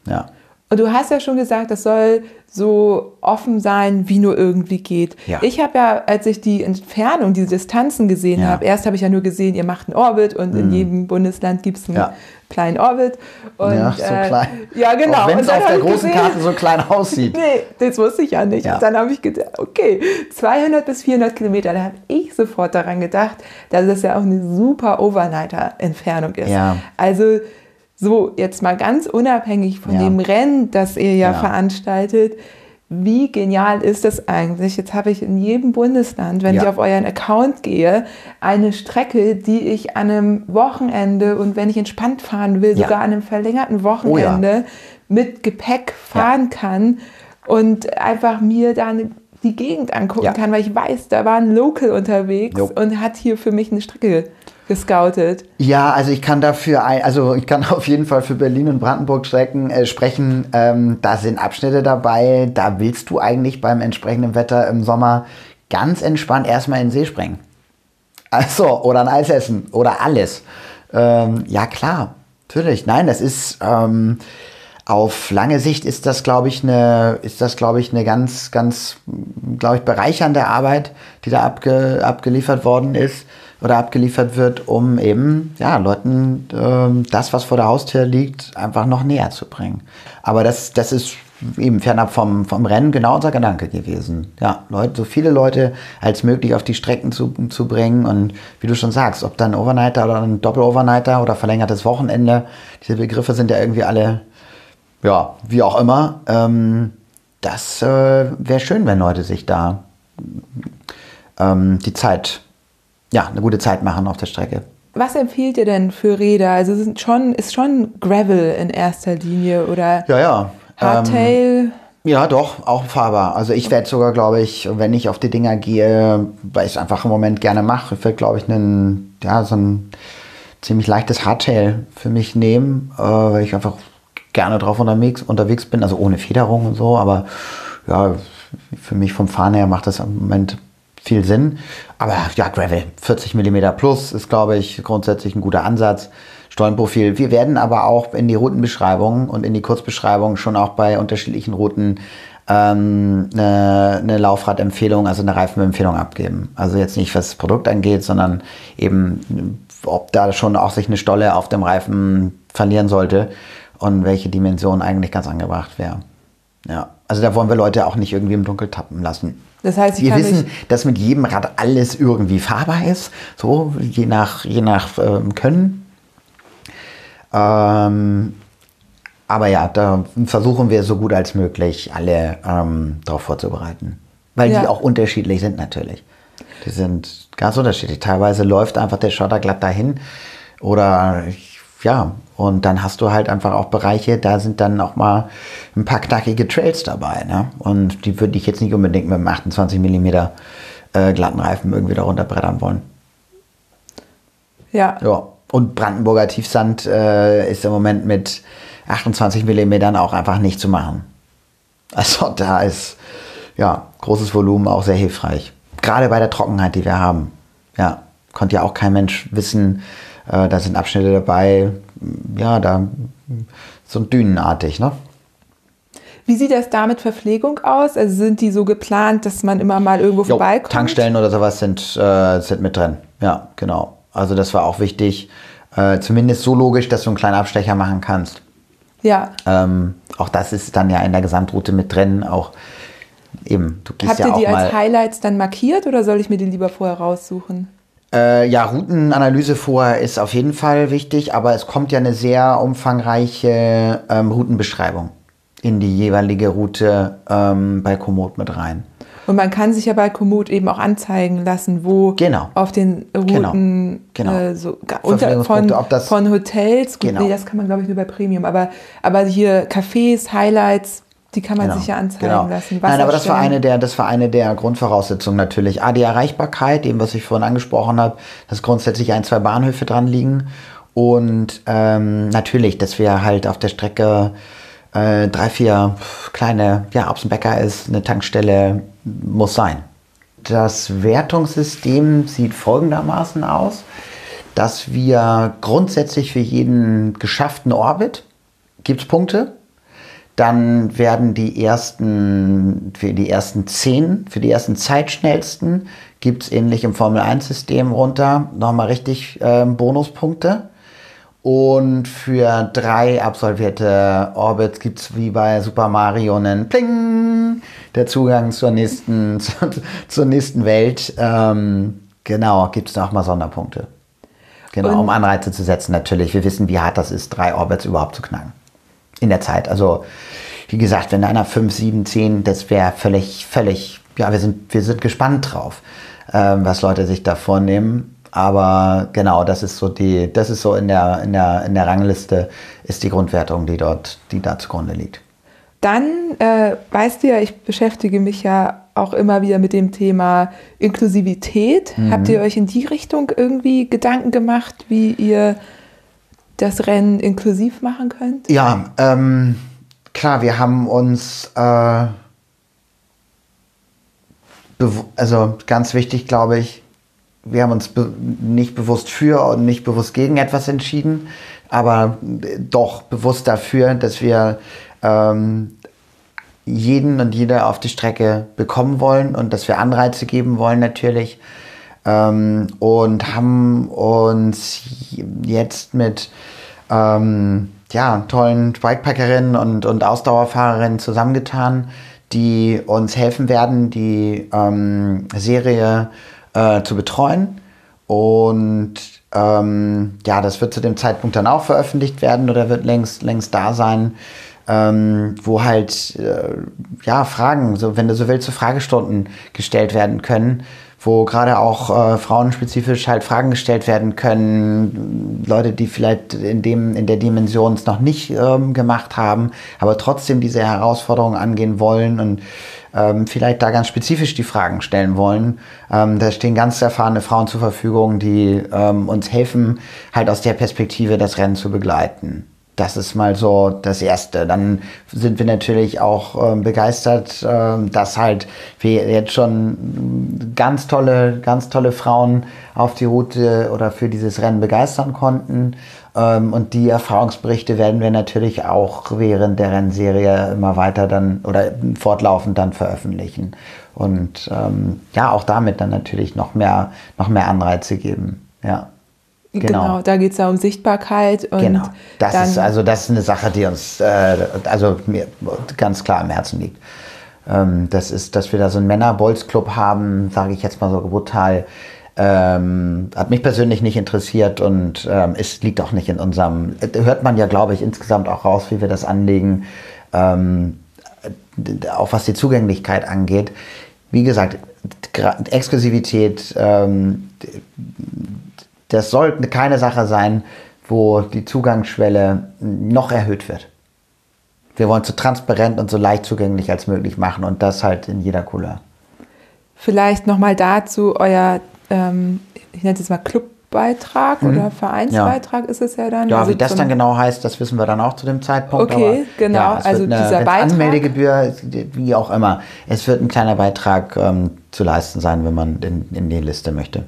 Ja. Und du hast ja schon gesagt, das soll so offen sein, wie nur irgendwie geht. Ja. Ich habe ja, als ich die Entfernung, diese Distanzen gesehen Ja. Mhm. habe, erst habe ich ja nur gesehen, ihr macht einen Orbit und in jedem Bundesland gibt es einen Ja. kleinen Orbit. Und, ja, so äh, klein. Ja, genau. Wenn es auf der großen gesehen- Karte so klein [LAUGHS] aussieht. Nee, das wusste ich ja nicht. Dann habe ich gedacht, okay, 200 bis 400 Kilometer. Da habe ich sofort daran gedacht, dass es ja auch eine super Overnighter-Entfernung ist. Ja. Also so, jetzt mal ganz unabhängig von Ja. dem Rennen, das ihr ja, Ja. veranstaltet, wie genial ist das eigentlich? Jetzt habe ich in jedem Bundesland, wenn Ja. ich auf euren Account gehe, eine Strecke, die ich an einem Wochenende und wenn ich entspannt fahren will, Ja. sogar an einem verlängerten Oh ja. Wochenende mit Gepäck fahren kann und einfach mir dann die Gegend angucken kann, weil ich weiß, da war ein Local unterwegs Jo. und hat hier für mich eine Strecke gescoutet. Ja, also ich kann dafür, also ich kann [LAUGHS] auf jeden Fall für Berlin und Brandenburg Strecken äh, sprechen. Ähm, da sind Abschnitte dabei, da willst du eigentlich beim entsprechenden Wetter im Sommer ganz entspannt erstmal in den See springen. Also, oder ein Eis essen oder alles. Ähm, ja, klar, natürlich. Nein, das ist ähm, auf lange Sicht ist das, glaube ich, eine, ist das, glaube ich, eine ganz, ganz, glaube ich, bereichernde Arbeit, die da abge, abgeliefert worden ist oder abgeliefert wird, um eben ja, Leuten ähm, das, was vor der Haustür liegt, einfach noch näher zu bringen. Aber das, das ist eben fernab vom, vom Rennen genau unser Gedanke gewesen. Ja, Leute, so viele Leute als möglich auf die Strecken zu, zu bringen und wie du schon sagst, ob dann Overnighter oder ein Doppel-Overnighter oder verlängertes Wochenende, diese Begriffe sind ja irgendwie alle, ja, wie auch immer. Ähm, das äh, wäre schön, wenn Leute sich da ähm, die Zeit, ja, eine gute Zeit machen auf der Strecke. Was empfiehlt ihr denn für Räder? Also sind schon, ist schon Gravel in erster Linie oder Ja, ja. Hardtail? Ähm, ja, doch, auch fahrbar. Also ich werde sogar, glaube ich, wenn ich auf die Dinger gehe, weil ich es einfach im Moment gerne mache, ich werde, glaube ich, einen, ja, so ein ziemlich leichtes Hardtail für mich nehmen, äh, weil ich einfach gerne drauf unterwegs, unterwegs bin, also ohne Federung und so, aber ja, für mich vom Fahren her macht das im Moment viel Sinn. Aber ja, Gravel, 40 mm plus ist, glaube ich, grundsätzlich ein guter Ansatz. Stollenprofil. Wir werden aber auch in die Routenbeschreibung und in die Kurzbeschreibung schon auch bei unterschiedlichen Routen ähm, eine, eine Laufradempfehlung, also eine Reifenempfehlung abgeben. Also jetzt nicht, was das Produkt angeht, sondern eben, ob da schon auch sich eine Stolle auf dem Reifen verlieren sollte und welche Dimension eigentlich ganz angebracht wäre. Ja, also da wollen wir Leute auch nicht irgendwie im Dunkel tappen lassen. Das heißt, Wir wissen, dass mit jedem Rad alles irgendwie fahrbar ist, so je nach, je nach ähm, Können. Ähm, aber ja, da versuchen wir so gut als möglich alle ähm, darauf vorzubereiten. Weil Ja. die auch unterschiedlich sind natürlich. Die sind ganz unterschiedlich. Teilweise läuft einfach der Schotter glatt dahin. Oder ja, und dann hast du halt einfach auch Bereiche, da sind dann auch mal ein paar knackige Trails dabei. Ne? Und die würde ich jetzt nicht unbedingt mit einem 28 mm äh, glatten Reifen irgendwie darunter brettern wollen. ja, Ja, und Brandenburger Tiefsand äh, ist im Moment mit 28 mm auch einfach nicht zu machen. Also da ist ja großes Volumen auch sehr hilfreich. Gerade bei der Trockenheit, die wir haben. Ja, konnte ja auch kein Mensch wissen. Äh, da sind Abschnitte dabei, ja, da so dünenartig, ne? Wie sieht das da mit Verpflegung aus? Also sind die so geplant, dass man immer mal irgendwo Jo, vorbeikommt? Tankstellen oder sowas sind, äh, sind mit drin. Ja, genau. Also das war auch wichtig. Äh, zumindest so logisch, dass du einen kleinen Abstecher machen kannst. Ja. Ähm, auch das ist dann ja in der Gesamtroute mit drin. Auch eben, du gehst Habt ja ihr die als. Highlights dann markiert oder soll ich mir die lieber vorher raussuchen? Äh, ja, Routenanalyse vorher ist auf jeden Fall wichtig, aber es kommt ja eine sehr umfangreiche ähm, Routenbeschreibung in die jeweilige Route ähm, bei Komoot mit rein. Und man kann sich ja bei Komoot eben auch anzeigen lassen, wo Genau. auf den Routen Genau. Äh, so ga- unter, von, von Hotels, gut, Genau. nee, das kann man glaube ich nur bei Premium, aber, aber hier Cafés, Highlights, die kann man Genau, sich ja anzeigen genau. lassen. Nein, aber das war eine der, das war eine der Grundvoraussetzungen natürlich. A, die Erreichbarkeit, dem, was ich vorhin angesprochen habe, dass grundsätzlich ein, zwei Bahnhöfe dran liegen. Und ähm, natürlich, dass wir halt auf der Strecke äh, drei, vier kleine, ja, ob es ein Bäcker ist, eine Tankstelle, muss sein. Das Wertungssystem sieht folgendermaßen aus, dass wir grundsätzlich für jeden geschafften Orbit gibt es Punkte. Dann werden die ersten, für die ersten zehn, für die ersten Zeitschnellsten gibt es ähnlich im Formel-1-System runter nochmal richtig ähm, Bonuspunkte. Und für drei absolvierte Orbits gibt es wie bei Super Mario einen Pling, der Zugang zur nächsten, [LAUGHS] zur nächsten Welt. Ähm, genau, gibt es nochmal Sonderpunkte. Genau, Und- um Anreize zu setzen natürlich. Wir wissen, wie hart das ist, drei Orbits überhaupt zu knacken. In der Zeit. Also, wie gesagt, wenn einer 5, 7, 10, das wäre völlig, völlig, ja, wir sind, wir sind gespannt drauf, ähm, was Leute sich da vornehmen. Aber genau, das ist so die, das ist so in der, in der, in der Rangliste ist die Grundwertung, die dort, die da zugrunde liegt. Dann äh, weißt du ja, ich beschäftige mich ja auch immer wieder mit dem Thema Inklusivität. Mhm. Habt ihr euch in die Richtung irgendwie Gedanken gemacht, wie ihr das Rennen inklusiv machen könnt? Ja, ähm, klar, wir haben uns, äh, also ganz wichtig, glaube ich, wir haben uns be nicht bewusst für und nicht bewusst gegen etwas entschieden, aber doch bewusst dafür, dass wir ähm, jeden und jede auf die Strecke bekommen wollen und dass wir Anreize geben wollen natürlich. Ähm, und haben uns jetzt mit ähm, ja, tollen Bikepackerinnen und, und Ausdauerfahrerinnen zusammengetan, die uns helfen werden, die ähm, Serie äh, zu betreuen. Und ähm, ja, das wird zu dem Zeitpunkt dann auch veröffentlicht werden oder wird längst, längst da sein ähm, wo halt äh, ja Fragen, so wenn du so willst, so Fragestunden gestellt werden können, wo gerade auch äh, frauenspezifisch halt Fragen gestellt werden können, Leute, die vielleicht in dem in der Dimension es noch nicht ähm, gemacht haben, aber trotzdem diese Herausforderungen angehen wollen und ähm, vielleicht da ganz spezifisch die Fragen stellen wollen. Ähm, da stehen ganz erfahrene Frauen zur Verfügung, die ähm, uns helfen, halt aus der Perspektive das Rennen zu begleiten. Das ist mal so das Erste. Dann sind wir natürlich auch äh, begeistert, äh, dass halt wir jetzt schon ganz tolle, ganz tolle Frauen auf die Route oder für dieses Rennen begeistern konnten. Ähm, und die Erfahrungsberichte werden wir natürlich auch während der Rennserie immer weiter dann oder fortlaufend dann veröffentlichen. Und ähm, ja, auch damit dann natürlich noch mehr, noch mehr Anreize geben. Ja. Genau. genau, da geht es ja um Sichtbarkeit. Genau, das ist also das ist eine Sache, die uns äh, also mir ganz klar am Herzen liegt. Ähm, das ist, dass wir da so einen Männer-Bolz-Club haben, sage ich jetzt mal so brutal. Ähm, hat mich persönlich nicht interessiert und ähm, es liegt auch nicht in unserem, hört man ja, glaube ich, insgesamt auch raus, wie wir das anlegen, ähm, auch was die Zugänglichkeit angeht. Wie gesagt, Exklusivität, ähm, das sollte keine Sache sein, wo die Zugangsschwelle noch erhöht wird. Wir wollen so transparent und so leicht zugänglich als möglich machen und das halt in jeder Couleur. Vielleicht nochmal dazu euer, ähm, ich nenne es jetzt mal Clubbeitrag mhm. oder Vereinsbeitrag ja. ist es ja dann. Ja, also wie das dann genau heißt, das wissen wir dann auch zu dem Zeitpunkt. Okay, aber, genau. Ja, also eine, dieser Beitrag. Anmeldegebühr, wie auch immer. Es wird ein kleiner Beitrag ähm, zu leisten sein, wenn man in, in die Liste möchte.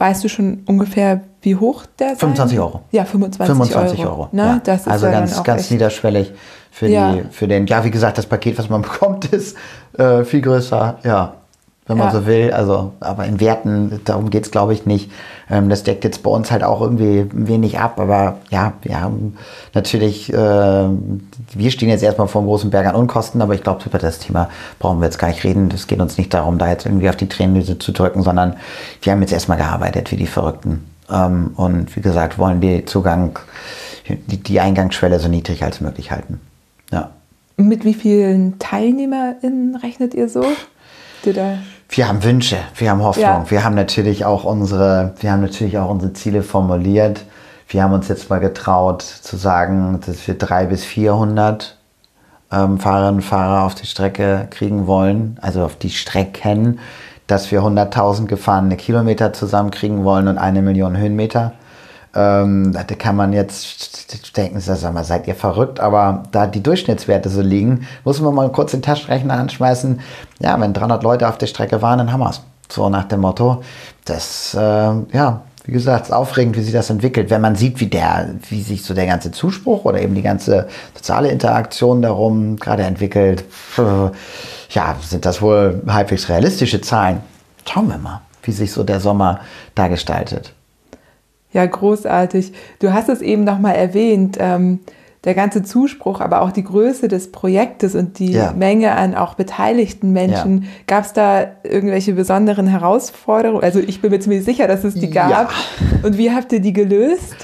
Weißt du schon ungefähr, wie hoch der ist? 25 Euro. Ja, 25, 25 Euro. Euro. Ne? Ja. Das ist also ja ganz, ganz niederschwellig für, ja. die, für den, ja, wie gesagt, das Paket, was man [LAUGHS] bekommt, ist äh, viel größer. Ja, wenn man ja. so will. Also, aber in Werten, darum geht es, glaube ich, nicht. Ähm, das deckt jetzt bei uns halt auch irgendwie wenig ab. Aber ja, wir haben natürlich, äh, wir stehen jetzt erstmal vor einem großen Berg an Unkosten, aber ich glaube, über das Thema brauchen wir jetzt gar nicht reden. Es geht uns nicht darum, da jetzt irgendwie auf die Tränendüse zu drücken, sondern wir haben jetzt erstmal gearbeitet wie die Verrückten. Ähm, und wie gesagt, wollen die Zugang, die, die Eingangsschwelle so niedrig als möglich halten. Ja. Mit wie vielen TeilnehmerInnen rechnet ihr so? Wir haben Wünsche, wir haben Hoffnung, ja. wir haben natürlich auch unsere, wir haben natürlich auch unsere Ziele formuliert. Wir haben uns jetzt mal getraut zu sagen, dass wir drei bis 400 ähm, Fahrerinnen und Fahrer auf die Strecke kriegen wollen, also auf die Strecken, dass wir 100.000 gefahrene Kilometer zusammenkriegen wollen und eine Million Höhenmeter. Ähm, da kann man jetzt denken, sag mal, seid ihr verrückt, aber da die Durchschnittswerte so liegen, muss man mal kurz den Taschenrechner anschmeißen. Ja, wenn 300 Leute auf der Strecke waren, dann haben wir es. So nach dem Motto, das, äh, ja, wie gesagt, ist aufregend, wie sich das entwickelt. Wenn man sieht, wie der, wie sich so der ganze Zuspruch oder eben die ganze soziale Interaktion darum gerade entwickelt, ja, sind das wohl halbwegs realistische Zahlen. Schauen wir mal, wie sich so der Sommer da gestaltet. Ja, großartig. Du hast es eben nochmal erwähnt, ähm, der ganze Zuspruch, aber auch die Größe des Projektes und die ja. Menge an auch beteiligten Menschen. Ja. Gab es da irgendwelche besonderen Herausforderungen? Also ich bin mir ziemlich sicher, dass es die gab. Ja. Und wie habt ihr die gelöst?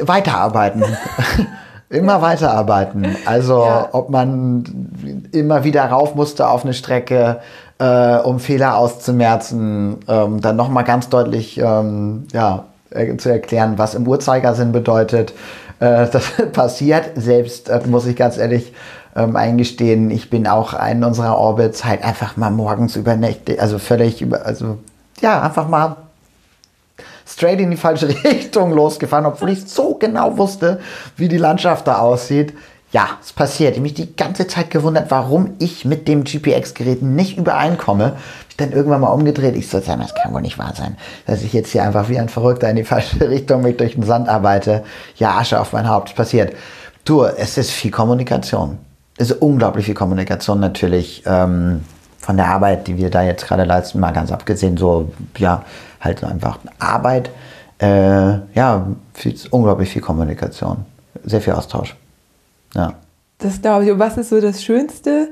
Weiterarbeiten. [LAUGHS] immer weiterarbeiten. Also ob man immer wieder rauf musste auf eine Strecke, äh, um Fehler auszumerzen, ähm, dann nochmal ganz deutlich ähm, ja, äh, zu erklären, was im Uhrzeigersinn bedeutet. Äh, [LAUGHS] das passiert. Selbst, äh, muss ich ganz ehrlich ähm, eingestehen, ich bin auch in unserer Orbits halt einfach mal morgens übernächtigt, also völlig über, also ja, einfach mal straight in die falsche [LAUGHS] Richtung losgefahren, obwohl ich so genau wusste, wie die Landschaft da aussieht. Ja, es passiert. Ich habe mich die ganze Zeit gewundert, warum ich mit dem GPX-Gerät nicht übereinkomme. Ich dann irgendwann mal umgedreht. Ich so, das kann wohl nicht wahr sein, dass ich jetzt hier einfach wie ein Verrückter in die falsche [LAUGHS] Richtung mich durch den Sand arbeite. Ja, Asche auf mein Haupt. Es passiert. Du, es ist viel Kommunikation. Es ist unglaublich viel Kommunikation natürlich. Ähm, von der Arbeit, die wir da jetzt gerade leisten, mal ganz abgesehen, so, ja, halt einfach Arbeit, äh, ja, viel, unglaublich viel Kommunikation, sehr viel Austausch. Ja. Das glaube ich. Und was ist so das schönste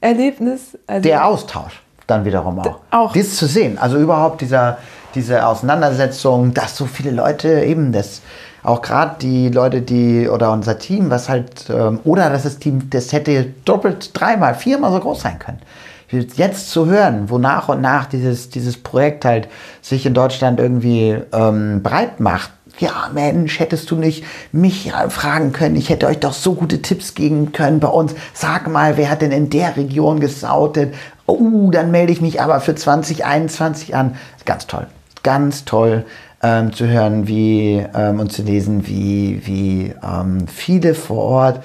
Erlebnis? Also der Austausch dann wiederum auch. auch. Dies zu sehen, also überhaupt dieser, diese Auseinandersetzung, dass so viele Leute eben das, auch gerade die Leute, die, oder unser Team, was halt, ähm, oder dass das Team, das hätte doppelt, dreimal, viermal so groß sein können jetzt zu hören, wo nach und nach dieses, dieses Projekt halt sich in Deutschland irgendwie ähm, breit macht, ja, Mensch, hättest du nicht mich fragen können? Ich hätte euch doch so gute Tipps geben können bei uns. Sag mal, wer hat denn in der Region gesautet? Oh, dann melde ich mich aber für 2021 an. Ganz toll. Ganz toll ähm, zu hören, wie ähm, und zu lesen, wie, wie ähm, viele vor Ort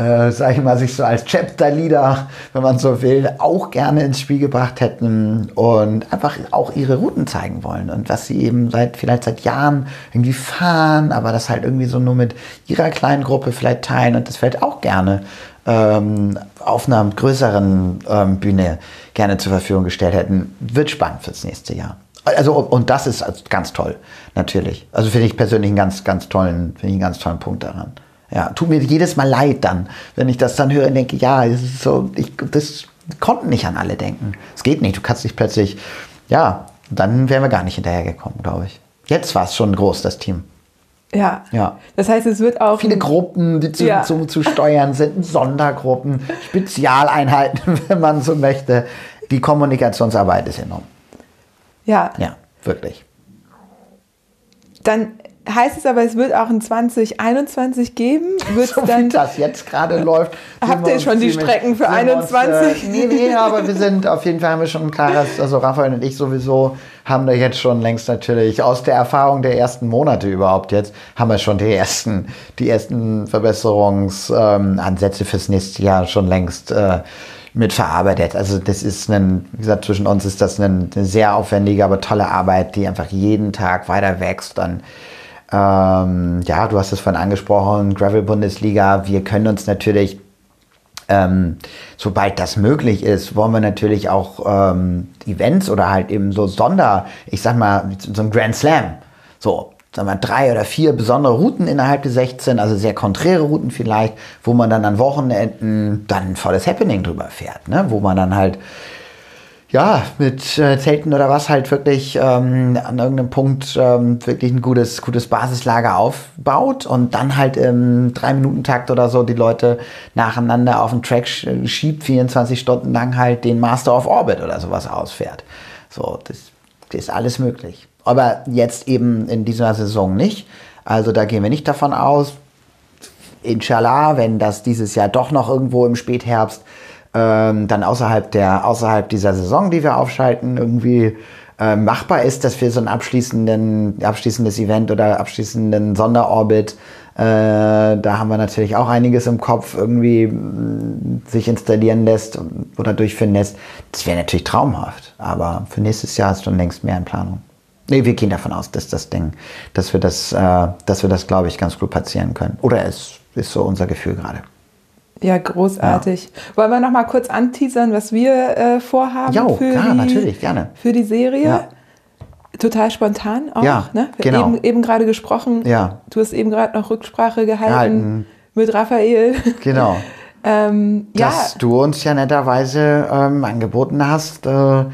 äh, sage ich mal, sich so als Chapter-Leader, wenn man so will, auch gerne ins Spiel gebracht hätten und einfach auch ihre Routen zeigen wollen und was sie eben seit vielleicht seit Jahren irgendwie fahren, aber das halt irgendwie so nur mit ihrer kleinen Gruppe vielleicht teilen und das vielleicht auch gerne ähm, auf einer größeren ähm, Bühne gerne zur Verfügung gestellt hätten. Wird spannend fürs nächste Jahr. Also, und das ist ganz toll, natürlich. Also finde ich persönlich einen ganz, ganz tollen, finde ich einen ganz tollen Punkt daran. Ja, tut mir jedes Mal leid dann, wenn ich das dann höre und denke, ja, es ist so, ich, das konnten nicht an alle denken. Es geht nicht, du kannst nicht plötzlich, ja, dann wären wir gar nicht hinterhergekommen, glaube ich. Jetzt war es schon groß, das Team. Ja. ja. Das heißt, es wird auch. Viele Gruppen, die zu, ja. zu, zu steuern sind, Sondergruppen, [LAUGHS] Spezialeinheiten, [LAUGHS] wenn man so möchte. Die Kommunikationsarbeit ist enorm. Ja. Ja, wirklich. Dann heißt es aber, es wird auch in 2021 geben? [LAUGHS] Wird's so dann, wie das jetzt gerade läuft. Habt ihr schon die Strecken für 21? Uns, äh, nee, nee, aber wir sind auf jeden Fall haben wir schon ein klares, also Raphael und ich sowieso haben da jetzt schon längst natürlich aus der Erfahrung der ersten Monate überhaupt jetzt, haben wir schon die ersten, die ersten Verbesserungsansätze ähm, fürs nächste Jahr schon längst äh, mit verarbeitet. Also das ist ein, wie gesagt, zwischen uns ist das eine, eine sehr aufwendige, aber tolle Arbeit, die einfach jeden Tag weiter wächst. Dann ähm, ja, du hast es vorhin angesprochen, Gravel-Bundesliga. Wir können uns natürlich, ähm, sobald das möglich ist, wollen wir natürlich auch ähm, Events oder halt eben so Sonder, ich sag mal, so ein Grand Slam. So, sagen wir, drei oder vier besondere Routen innerhalb der 16, also sehr konträre Routen vielleicht, wo man dann an Wochenenden dann ein volles Happening drüber fährt, ne? wo man dann halt ja, mit äh, Zelten oder was halt wirklich ähm, an irgendeinem Punkt ähm, wirklich ein gutes, gutes Basislager aufbaut und dann halt im Drei-Minuten-Takt oder so die Leute nacheinander auf den Track schiebt, 24 Stunden lang halt den Master of Orbit oder sowas ausfährt. So, das, das ist alles möglich. Aber jetzt eben in dieser Saison nicht. Also da gehen wir nicht davon aus. Inshallah, wenn das dieses Jahr doch noch irgendwo im Spätherbst ähm, dann außerhalb, der, außerhalb dieser Saison, die wir aufschalten, irgendwie äh, machbar ist, dass wir so ein abschließenden, abschließendes Event oder abschließenden Sonderorbit, äh, da haben wir natürlich auch einiges im Kopf, irgendwie mh, sich installieren lässt oder durchführen lässt. Das wäre natürlich traumhaft, aber für nächstes Jahr ist schon längst mehr in Planung. Nee, wir gehen davon aus, dass das Ding, dass wir das, äh, dass wir das, glaube ich, ganz gut platzieren können. Oder es ist so unser Gefühl gerade. Ja, großartig. Ja. Wollen wir noch mal kurz anteasern, was wir äh, vorhaben? Ja, für klar, die, natürlich, gerne. Für die Serie. Ja. Total spontan auch. Ja, ne? Wir genau. eben, eben gerade gesprochen. Ja. Du hast eben gerade noch Rücksprache gehalten, gehalten. mit Raphael. [LAUGHS] Genau. ähm, Dass ja. du uns ja netterweise ähm, angeboten hast, äh,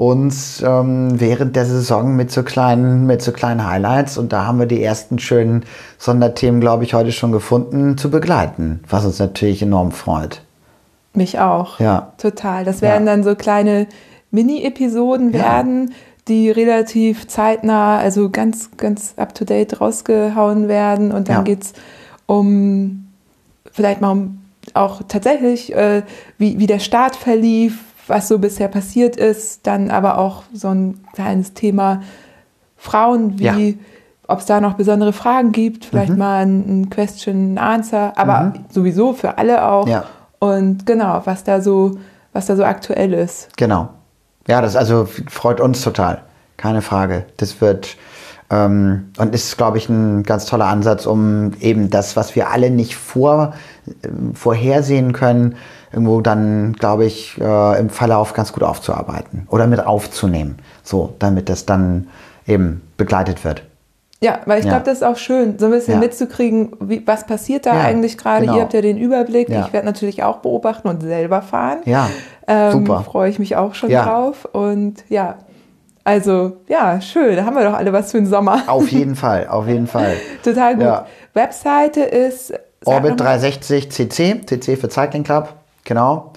uns ähm, während der Saison mit so kleinen, mit so kleinen Highlights und da haben wir die ersten schönen Sonderthemen, glaube ich, heute schon gefunden, zu begleiten, was uns natürlich enorm freut. Mich auch. Ja. Total. Das werden ja. dann so kleine Mini-Episoden ja. werden, die relativ zeitnah, also ganz, ganz up to date rausgehauen werden und dann ja. geht es um vielleicht mal um auch tatsächlich, äh, wie, wie der Start verlief, was so bisher passiert ist, dann aber auch so ein kleines Thema Frauen, wie, Ja. ob es da noch besondere Fragen gibt, vielleicht mal ein, ein Question, Answer, aber sowieso für alle auch. Ja. Und genau, was da so, was da so aktuell ist. Genau. Ja, das also freut uns total. Keine Frage. Das wird ähm, und ist, glaube ich, ein ganz toller Ansatz, um eben das, was wir alle nicht vor, ähm, vorhersehen können, irgendwo dann, glaube ich, äh, im Verlauf ganz gut aufzuarbeiten oder mit aufzunehmen. So, damit das dann eben begleitet wird. Ja, weil ich Ja. glaube, das ist auch schön, so ein bisschen Ja. mitzukriegen, wie, was passiert da Ja, eigentlich gerade. genau. Ihr habt ja den Überblick. Ich werde natürlich auch beobachten und selber fahren. Ja, Ähm, super. Freue ich mich auch schon drauf. Und ja, also ja, schön. Da haben wir doch alle was für den Sommer. Auf [LAUGHS] jeden Fall, auf jeden Fall. Total gut. Webseite ist sag Orbit noch mal, 360 CC, CC für Cycling Club, genau.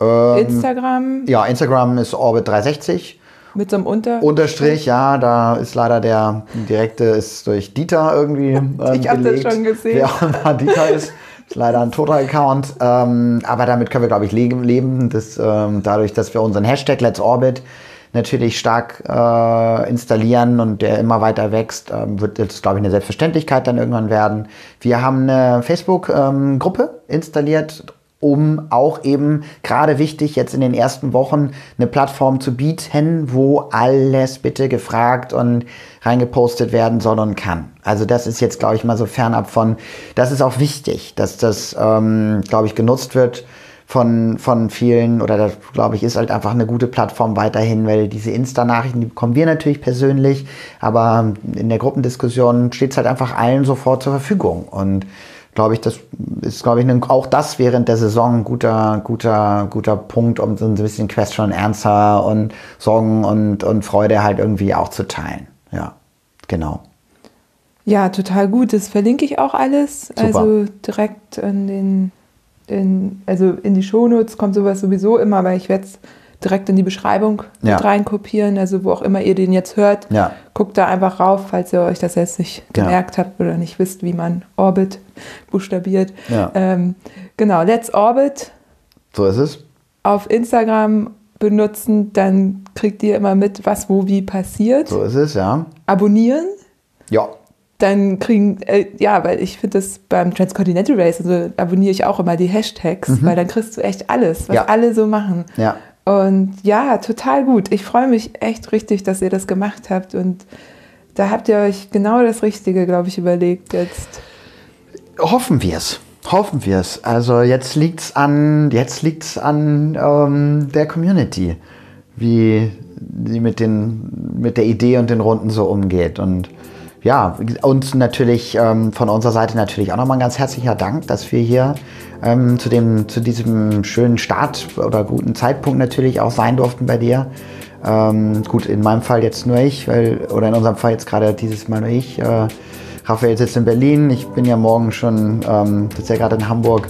Ähm, Instagram Ja, Instagram ist Orbit 360. mit so einem Unter. Unterstrich, ja, da ist leider der direkte ist durch Dieter irgendwie ähm, Ich hab das schon gesehen. Wer auch immer Dieter ist, ist leider ein toter Account. Ähm, aber damit können wir, glaube ich, leben. Das, ähm, dadurch, dass wir unseren Hashtag Let's Orbit natürlich stark äh, installieren und der immer weiter wächst, ähm, wird das, glaube ich, eine Selbstverständlichkeit dann irgendwann werden. Wir haben eine Facebook-Gruppe installiert, um auch eben gerade wichtig jetzt in den ersten Wochen eine Plattform zu bieten, wo alles bitte gefragt und reingepostet werden soll und kann. Also das ist jetzt, glaube ich, mal so fernab von, das ist auch wichtig, dass das, ähm, glaube ich, genutzt wird von, von vielen oder das, glaube ich, ist halt einfach eine gute Plattform weiterhin, weil diese Insta-Nachrichten, die bekommen wir natürlich persönlich, aber in der Gruppendiskussion steht es halt einfach allen sofort zur Verfügung und glaube ich, das ist, glaube ich, ne- auch das während der Saison ein guter, guter, guter Punkt, um so ein bisschen Question Answer und Sorgen und, und Freude halt irgendwie auch zu teilen. Ja, genau. Ja, total gut. Das verlinke ich auch alles. Also direkt in den, in, also in die Shownotes kommt sowas sowieso immer, aber ich werde es direkt in die Beschreibung Ja. mit reinkopieren. Also wo auch immer ihr den jetzt hört, Ja. guckt da einfach rauf, falls ihr euch das jetzt nicht Ja. gemerkt habt oder nicht wisst, wie man Orbit buchstabiert. Ja. Ähm, genau, Let's Orbit So ist es. auf Instagram benutzen, dann kriegt ihr immer mit, was wo wie passiert. So ist es, ja. Abonnieren Ja. dann kriegen, äh, ja, weil ich finde das beim Transcontinental Race, also abonniere ich auch immer die Hashtags, weil dann kriegst du echt alles, was Mhm. Ja. alle so machen. Ja. Und ja, total gut. Ich freue mich echt richtig, dass ihr das gemacht habt und da habt ihr euch genau das Richtige, glaube ich, überlegt jetzt. Hoffen wir es. Hoffen wir es. Also jetzt liegt's an, jetzt liegt's an ähm, der Community, wie sie mit den, mit der Idee und den Runden so umgeht. Und ja, uns natürlich ähm, von unserer Seite natürlich auch nochmal ein ganz herzlicher Dank, dass wir hier ähm, zu dem, zu diesem schönen Start oder guten Zeitpunkt natürlich auch sein durften bei dir. Ähm, gut, in meinem Fall jetzt nur ich, weil, oder in unserem Fall jetzt gerade dieses Mal nur ich. Äh, Raphael sitzt in Berlin. Ich bin ja morgen schon, ähm, sitze ja gerade in Hamburg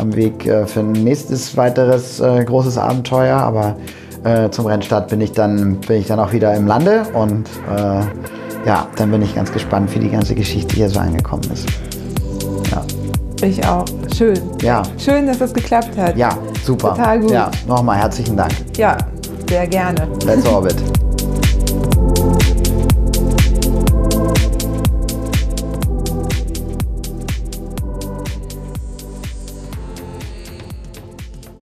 am Weg äh, für ein nächstes weiteres äh, großes Abenteuer. Aber äh, zum Rennstart bin ich dann bin ich dann auch wieder im Lande und äh, ja, dann bin ich ganz gespannt, wie die ganze Geschichte hier so angekommen ist. Ja, Ich auch. Schön. ja, Schön, dass das geklappt hat. ja super. Total gut. Ja, nochmal herzlichen Dank. Ja, sehr gerne. Let's Orbit.